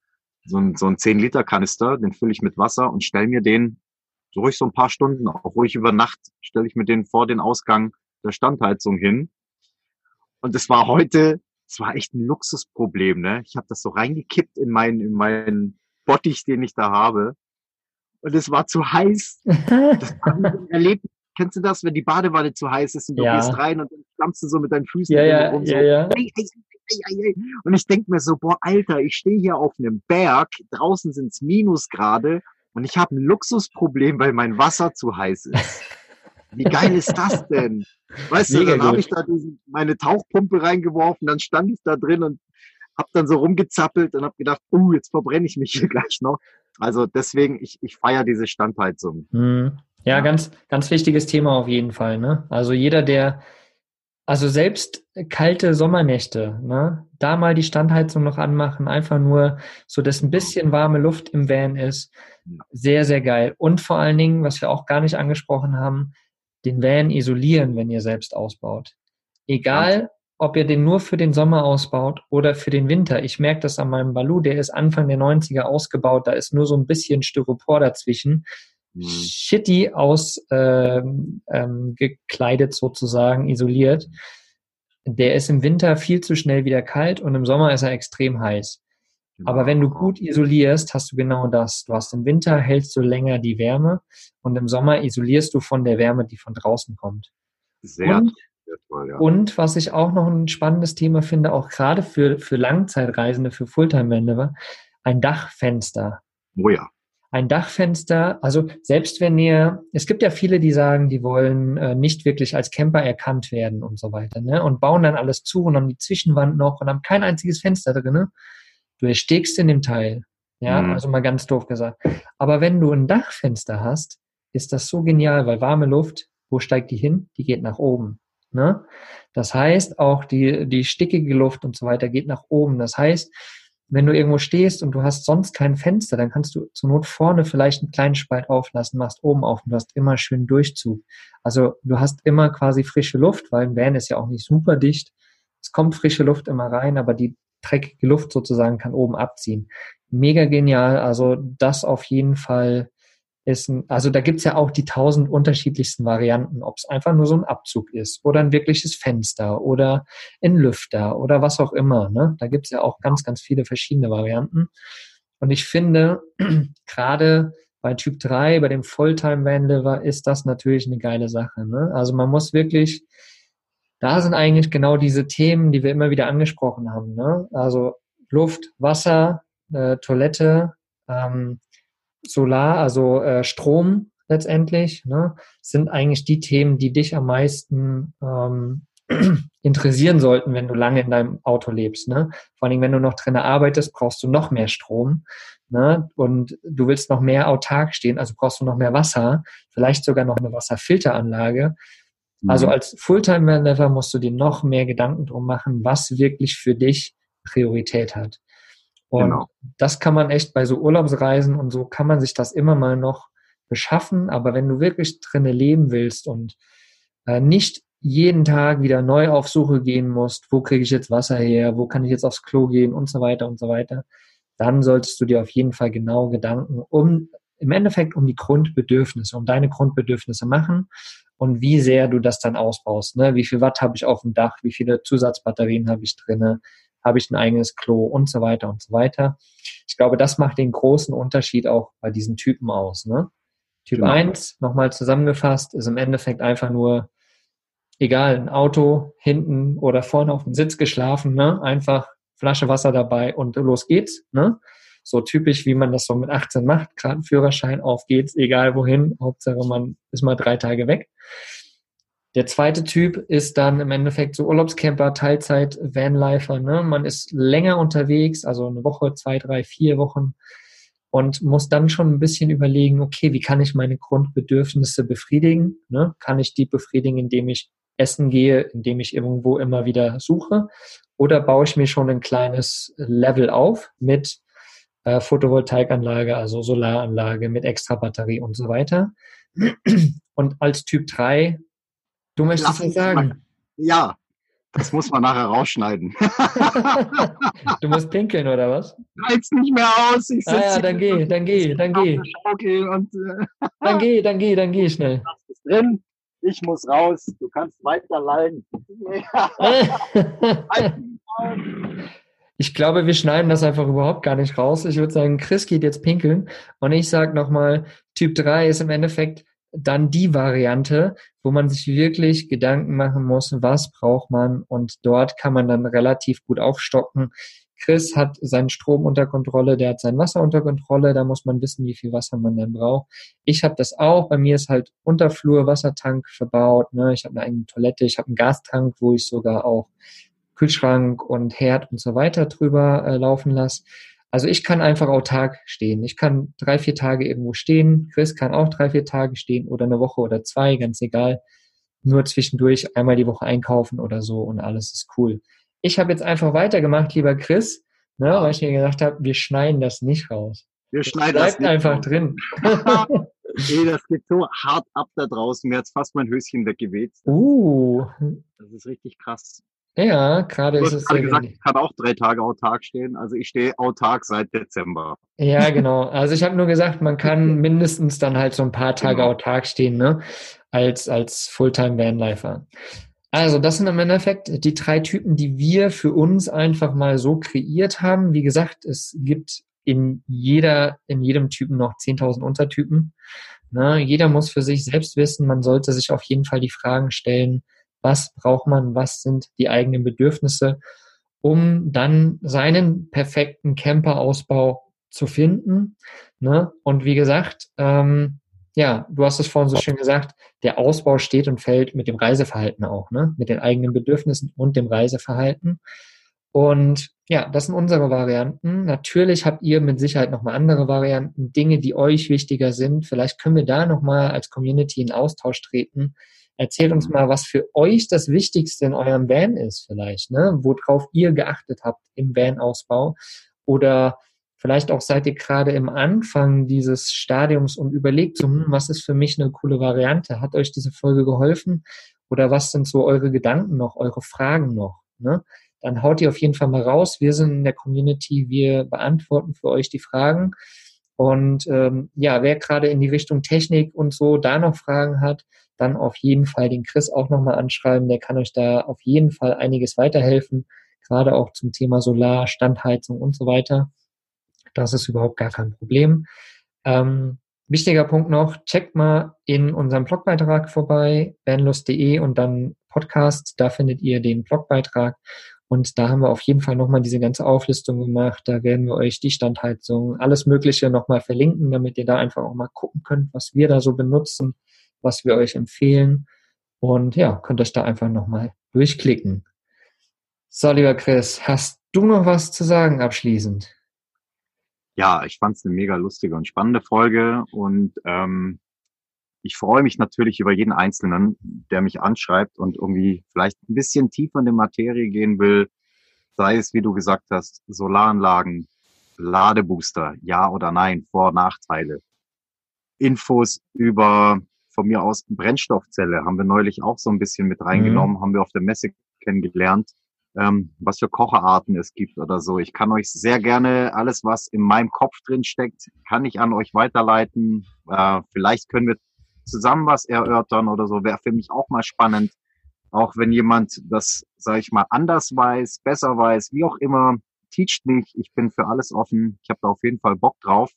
so ein, so ein 10-Liter-Kanister, den fülle ich mit Wasser und stelle mir den so ruhig so ein paar Stunden, auch ruhig über Nacht, stelle ich mir den vor den Ausgang der Standheizung hin. Und es war heute das war echt ein Luxusproblem, ne? Ich habe das so reingekippt in meinen, in meinen Bottich, den ich da habe. Und es war zu heiß. Das war ein Erlebnis. Kennst du das, wenn die Badewanne zu heiß ist und du Ja. gehst rein und dann stammst du so mit deinen Füßen Ja, ja, rum, so, ja, ja. Und ich denk mir so, boah, Alter, ich stehe hier auf einem Berg, draußen sind's Minusgrade und ich habe ein Luxusproblem, weil mein Wasser zu heiß ist. Wie geil ist das denn? Weißt du, Mega dann habe ich da diesen, meine Tauchpumpe reingeworfen, dann stand ich da drin und hab dann so rumgezappelt und hab gedacht, uh, jetzt verbrenne ich mich hier gleich noch. Also deswegen, ich, ich feiere diese Standheizung. Hm. Ja, Ja. ganz, ganz wichtiges Thema auf jeden Fall. Ne? Also jeder, der, also selbst kalte Sommernächte, ne, da mal die Standheizung noch anmachen, einfach nur, so dass ein bisschen warme Luft im Van ist. Sehr, sehr geil. Und vor allen Dingen, was wir auch gar nicht angesprochen haben, den Van isolieren, wenn ihr selbst ausbaut. Egal, ob ihr den nur für den Sommer ausbaut oder für den Winter. Ich merke das an meinem Balu, der ist Anfang der 90er ausgebaut, da ist nur so ein bisschen Styropor dazwischen Mhm. shitty aus ähm, ähm, sozusagen, isoliert. Der ist im Winter viel zu schnell wieder kalt und im Sommer ist er extrem heiß. Aber wenn du gut isolierst, hast du genau das. Du hast im Winter hältst du länger die Wärme und im Sommer isolierst du von der Wärme, die von draußen kommt. Sehr, Und, toll, ja. und was ich auch noch ein spannendes Thema finde, auch gerade für, für Langzeitreisende, für Fulltime-Wanderer, ein Dachfenster Oh ja. ein Dachfenster, also selbst wenn ihr, es gibt ja viele, die sagen, die wollen äh, nicht wirklich als Camper erkannt werden und so weiter, ne? Und bauen dann alles zu und haben die Zwischenwand noch und haben kein einziges Fenster drin. Du erstickst in dem Teil. Ja, Mhm. also mal ganz doof gesagt. Aber wenn du ein Dachfenster hast, ist das so genial, weil warme Luft, wo steigt die hin? Die geht nach oben. Ne? Das heißt, auch die, die stickige Luft und so weiter geht nach oben. Das heißt, wenn du irgendwo stehst und du hast sonst kein Fenster, dann kannst du zur Not vorne vielleicht einen kleinen Spalt auflassen, machst oben auf und du hast immer schön Durchzug. Also du hast immer quasi frische Luft, weil ein Van ist ja auch nicht super dicht. Es kommt frische Luft immer rein, aber die dreckige Luft sozusagen kann oben abziehen. Mega genial. Also das auf jeden Fall ist ein, also da gibt's ja auch die tausend unterschiedlichsten Varianten, ob es einfach nur so ein Abzug ist oder ein wirkliches Fenster oder ein Lüfter oder was auch immer. Ne? Da gibt's ja auch ganz, ganz viele verschiedene Varianten. Und ich finde, gerade bei Typ 3, bei dem Fulltime-Van-Liver, ist das natürlich eine geile Sache. Ne? Also man muss wirklich, da sind eigentlich genau diese Themen, die wir immer wieder angesprochen haben. Ne? Also Luft, Wasser, äh, Toilette, ähm, Solar, also äh, Strom letztendlich, ne, sind eigentlich die Themen, die dich am meisten ähm, interessieren sollten, wenn du lange in deinem Auto lebst. Ne? Vor allem, wenn du noch drin arbeitest, brauchst du noch mehr Strom. Ne? Und du willst noch mehr autark stehen, also brauchst du noch mehr Wasser, vielleicht sogar noch eine Wasserfilteranlage. Also Mhm. als Fulltime-Manager musst du dir noch mehr Gedanken drum machen, was wirklich für dich Priorität hat. Und Genau. das kann man echt bei so Urlaubsreisen und so kann man sich das immer mal noch beschaffen. Aber wenn du wirklich drinne leben willst und äh, nicht jeden Tag wieder neu auf Suche gehen musst, wo kriege ich jetzt Wasser her, wo kann ich jetzt aufs Klo gehen und so weiter und so weiter, dann solltest du dir auf jeden Fall genau Gedanken um, im Endeffekt um die Grundbedürfnisse, um deine Grundbedürfnisse machen und wie sehr du das dann ausbaust. Ne? Wie viel Watt habe ich auf dem Dach, wie viele Zusatzbatterien habe ich drinne, habe ich ein eigenes Klo und so weiter und so weiter. Ich glaube, das macht den großen Unterschied auch bei diesen Typen aus. Ne? Typ Genau. 1, nochmal zusammengefasst, ist im Endeffekt einfach nur, egal, ein Auto, hinten oder vorne auf dem Sitz geschlafen, ne? einfach Flasche Wasser dabei und los geht's. Ne? So typisch, wie man das so mit 18 macht, gerade ein Führerschein, auf geht's, egal wohin, Hauptsache man ist mal drei Tage weg. Der zweite Typ ist dann im Endeffekt so Urlaubscamper, Teilzeit, Vanlifer. Ne? Man ist länger unterwegs, also eine Woche, zwei, drei, vier Wochen und muss dann schon ein bisschen überlegen, okay, wie kann ich meine Grundbedürfnisse befriedigen? Ne? Kann ich die befriedigen, indem ich essen gehe, indem ich irgendwo immer wieder suche? Oder baue ich mir schon ein kleines Level auf mit äh, Photovoltaikanlage, also Solaranlage, mit extra Batterie und so weiter? Und als Typ 3 Du möchtest was sagen? mal- Ja, das muss man nachher rausschneiden. du musst pinkeln, oder was? Halt's nicht mehr aus. Ich Ah ja, dann geh, dann geh, dann geh. Und äh, Dann geh, dann geh, dann geh schnell. das ist drin. Ich muss raus. Du kannst weiter lallen. Ich glaube, wir schneiden das einfach überhaupt gar nicht raus. Ich würde sagen, Chris geht jetzt pinkeln und ich sage nochmal, Typ 3 ist im Endeffekt dann die Variante, wo man sich wirklich Gedanken machen muss, was braucht man und dort kann man dann relativ gut aufstocken. Chris hat seinen Strom unter Kontrolle, der hat sein Wasser unter Kontrolle, da muss man wissen, wie viel Wasser man dann braucht. Ich habe das auch, bei mir ist halt Unterflur Wassertank verbaut, ne? ich habe eine eigene Toilette, ich habe einen Gastank, wo ich sogar auch Kühlschrank und Herd und so weiter drüber äh, laufen lasse. Also ich kann einfach autark stehen. Ich kann drei, vier Tage irgendwo stehen. Chris kann auch drei, vier Tage stehen oder eine Woche oder zwei, ganz egal. Nur zwischendurch einmal die Woche einkaufen oder so und alles ist cool. Ich habe jetzt einfach weitergemacht, lieber Chris, ne, weil ich mir gedacht habe, wir schneiden das nicht raus. Wir schneiden das das nicht einfach raus. drin. Ey, das geht so hart ab da draußen. Mir hat's fast mein Höschen weggeweht. uh, Das ist richtig krass. Ja, gerade ist es gerade gesagt, ich kann auch drei Tage autark stehen. Also ich stehe autark seit Dezember. Ja, genau. Also ich habe nur gesagt, man kann mindestens dann halt so ein paar Tage Genau. autark stehen, ne? Als, als Fulltime-Vanlifer. Also, das sind im Endeffekt die drei Typen, die wir für uns einfach mal so kreiert haben. Wie gesagt, es gibt in jeder, in jedem Typen noch 10.000 Untertypen. Ne? Jeder muss für sich selbst wissen, man sollte sich auf jeden Fall die Fragen stellen, was braucht man, was sind die eigenen Bedürfnisse, um dann seinen perfekten Camperausbau zu finden. Ne? Und wie gesagt, ähm, ja, du hast es vorhin so schön gesagt, der Ausbau steht und fällt mit dem Reiseverhalten auch, ne? mit den eigenen Bedürfnissen und dem Reiseverhalten. Und ja, das sind unsere Varianten. Natürlich habt ihr mit Sicherheit nochmal andere Varianten, Dinge, die euch wichtiger sind. Vielleicht können wir da nochmal als Community in Austausch treten. Erzählt uns mal, was für euch das Wichtigste in eurem Van ist vielleicht, ne? worauf ihr geachtet habt im Van-Ausbau. Oder vielleicht auch seid ihr gerade im Anfang dieses Stadiums und überlegt so, hm, was ist für mich eine coole Variante? Hat euch diese Folge geholfen? Oder was sind so eure Gedanken noch, eure Fragen noch? Ne? Dann haut ihr auf jeden Fall mal raus. Wir sind in der Community, wir beantworten für euch die Fragen. Und ähm, ja, wer gerade in die Richtung Technik und so da noch Fragen hat, dann auf jeden Fall den Chris auch nochmal anschreiben. Der kann euch da auf jeden Fall einiges weiterhelfen, gerade auch zum Thema Solar, Standheizung und so weiter. Das ist überhaupt gar kein Problem. Ähm, wichtiger Punkt noch, checkt mal in unserem Blogbeitrag vorbei, vanlust.de und dann Podcast, da findet ihr den Blogbeitrag und da haben wir auf jeden Fall nochmal diese ganze Auflistung gemacht. Da werden wir euch die Standheizung, alles Mögliche nochmal verlinken, damit ihr da einfach auch mal gucken könnt, was wir da so benutzen, was wir euch empfehlen. Und ja, könnt euch da einfach nochmal durchklicken. So, lieber Chris, hast du noch was zu sagen abschließend? Ja, ich fand es eine mega lustige und spannende Folge und ähm, ich freue mich natürlich über jeden Einzelnen, der mich anschreibt und irgendwie vielleicht ein bisschen tiefer in die Materie gehen will. Sei es, wie du gesagt hast, Solaranlagen, Ladebooster, ja oder nein, Vor- Nachteile. Infos über von mir aus Brennstoffzelle haben wir neulich auch so ein bisschen mit reingenommen, haben wir auf der Messe kennengelernt, ähm, was für Kocherarten es gibt oder so. Ich kann euch sehr gerne alles, was in meinem Kopf drin steckt, kann ich an euch weiterleiten. Äh, vielleicht können wir zusammen was erörtern oder so. Wäre für mich auch mal spannend. Auch wenn jemand das, sage ich mal, anders weiß, besser weiß, wie auch immer, teacht mich. Ich bin für alles offen. Ich habe da auf jeden Fall Bock drauf.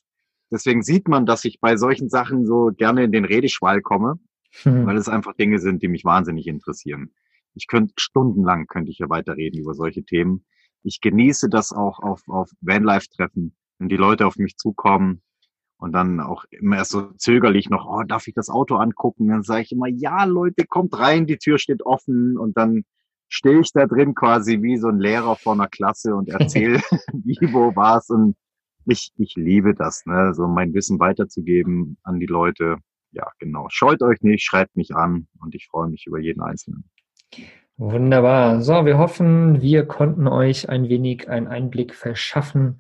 Deswegen sieht man, dass ich bei solchen Sachen so gerne in den Redeschwall komme, Hm. weil es einfach Dinge sind, die mich wahnsinnig interessieren. Ich könnte stundenlang könnte ich hier weiterreden über solche Themen. Ich genieße das auch auf, auf Vanlife-Treffen, wenn die Leute auf mich zukommen und dann auch immer erst so zögerlich noch, oh, darf ich das Auto angucken? Dann sage ich immer, ja, Leute, kommt rein, die Tür steht offen und dann stehe ich da drin quasi wie so ein Lehrer vor einer Klasse und erzähle, wie, wo, was und ich, ich liebe das, ne, so mein Wissen weiterzugeben an die Leute. Ja, genau. Scheut euch nicht, schreibt mich an und ich freue mich über jeden Einzelnen. Wunderbar. So, wir hoffen, wir konnten euch ein wenig einen Einblick verschaffen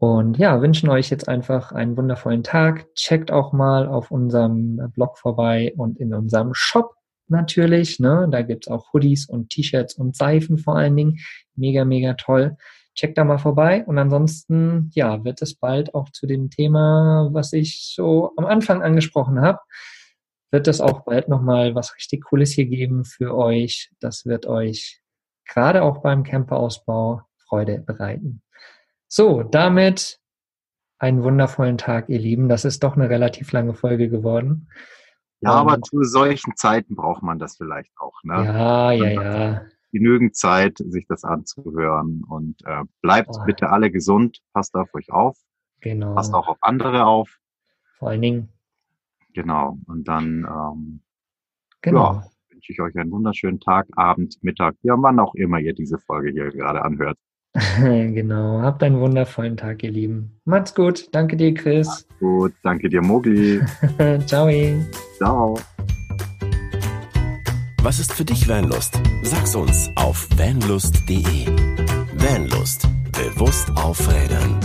und ja, wünschen euch jetzt einfach einen wundervollen Tag. Checkt auch mal auf unserem Blog vorbei und in unserem Shop natürlich. Ne? Da gibt's auch Hoodies und T-Shirts und Seifen vor allen Dingen. Mega, mega toll. Checkt da mal vorbei und ansonsten, ja, wird es bald auch zu dem Thema, was ich so am Anfang angesprochen habe, wird es auch bald nochmal was richtig Cooles hier geben für euch. Das wird euch gerade auch beim Camperausbau Freude bereiten. So, damit einen wundervollen Tag, ihr Lieben. Das ist doch eine relativ lange Folge geworden. Ja, aber zu solchen Zeiten braucht man das vielleicht auch. Ne? Ja, ja, ja. Genügend Zeit, sich das anzuhören. Und äh, bleibt oh. bitte alle gesund, passt auf euch auf. Genau. Passt auch auf andere auf. Vor allen Dingen. Genau. Und dann ähm, genau. ja, wünsche ich euch einen wunderschönen Tag, Abend, Mittag, ja, wann auch immer ihr diese Folge hier gerade anhört. genau. Habt einen wundervollen Tag, ihr Lieben. Macht's gut. Danke dir, Chris. Macht's gut. Danke dir, Mogli. Ciao. Ciao. Was ist für dich Vanlust? Sag's uns auf vanlust.de. Vanlust. Bewusst aufrädern.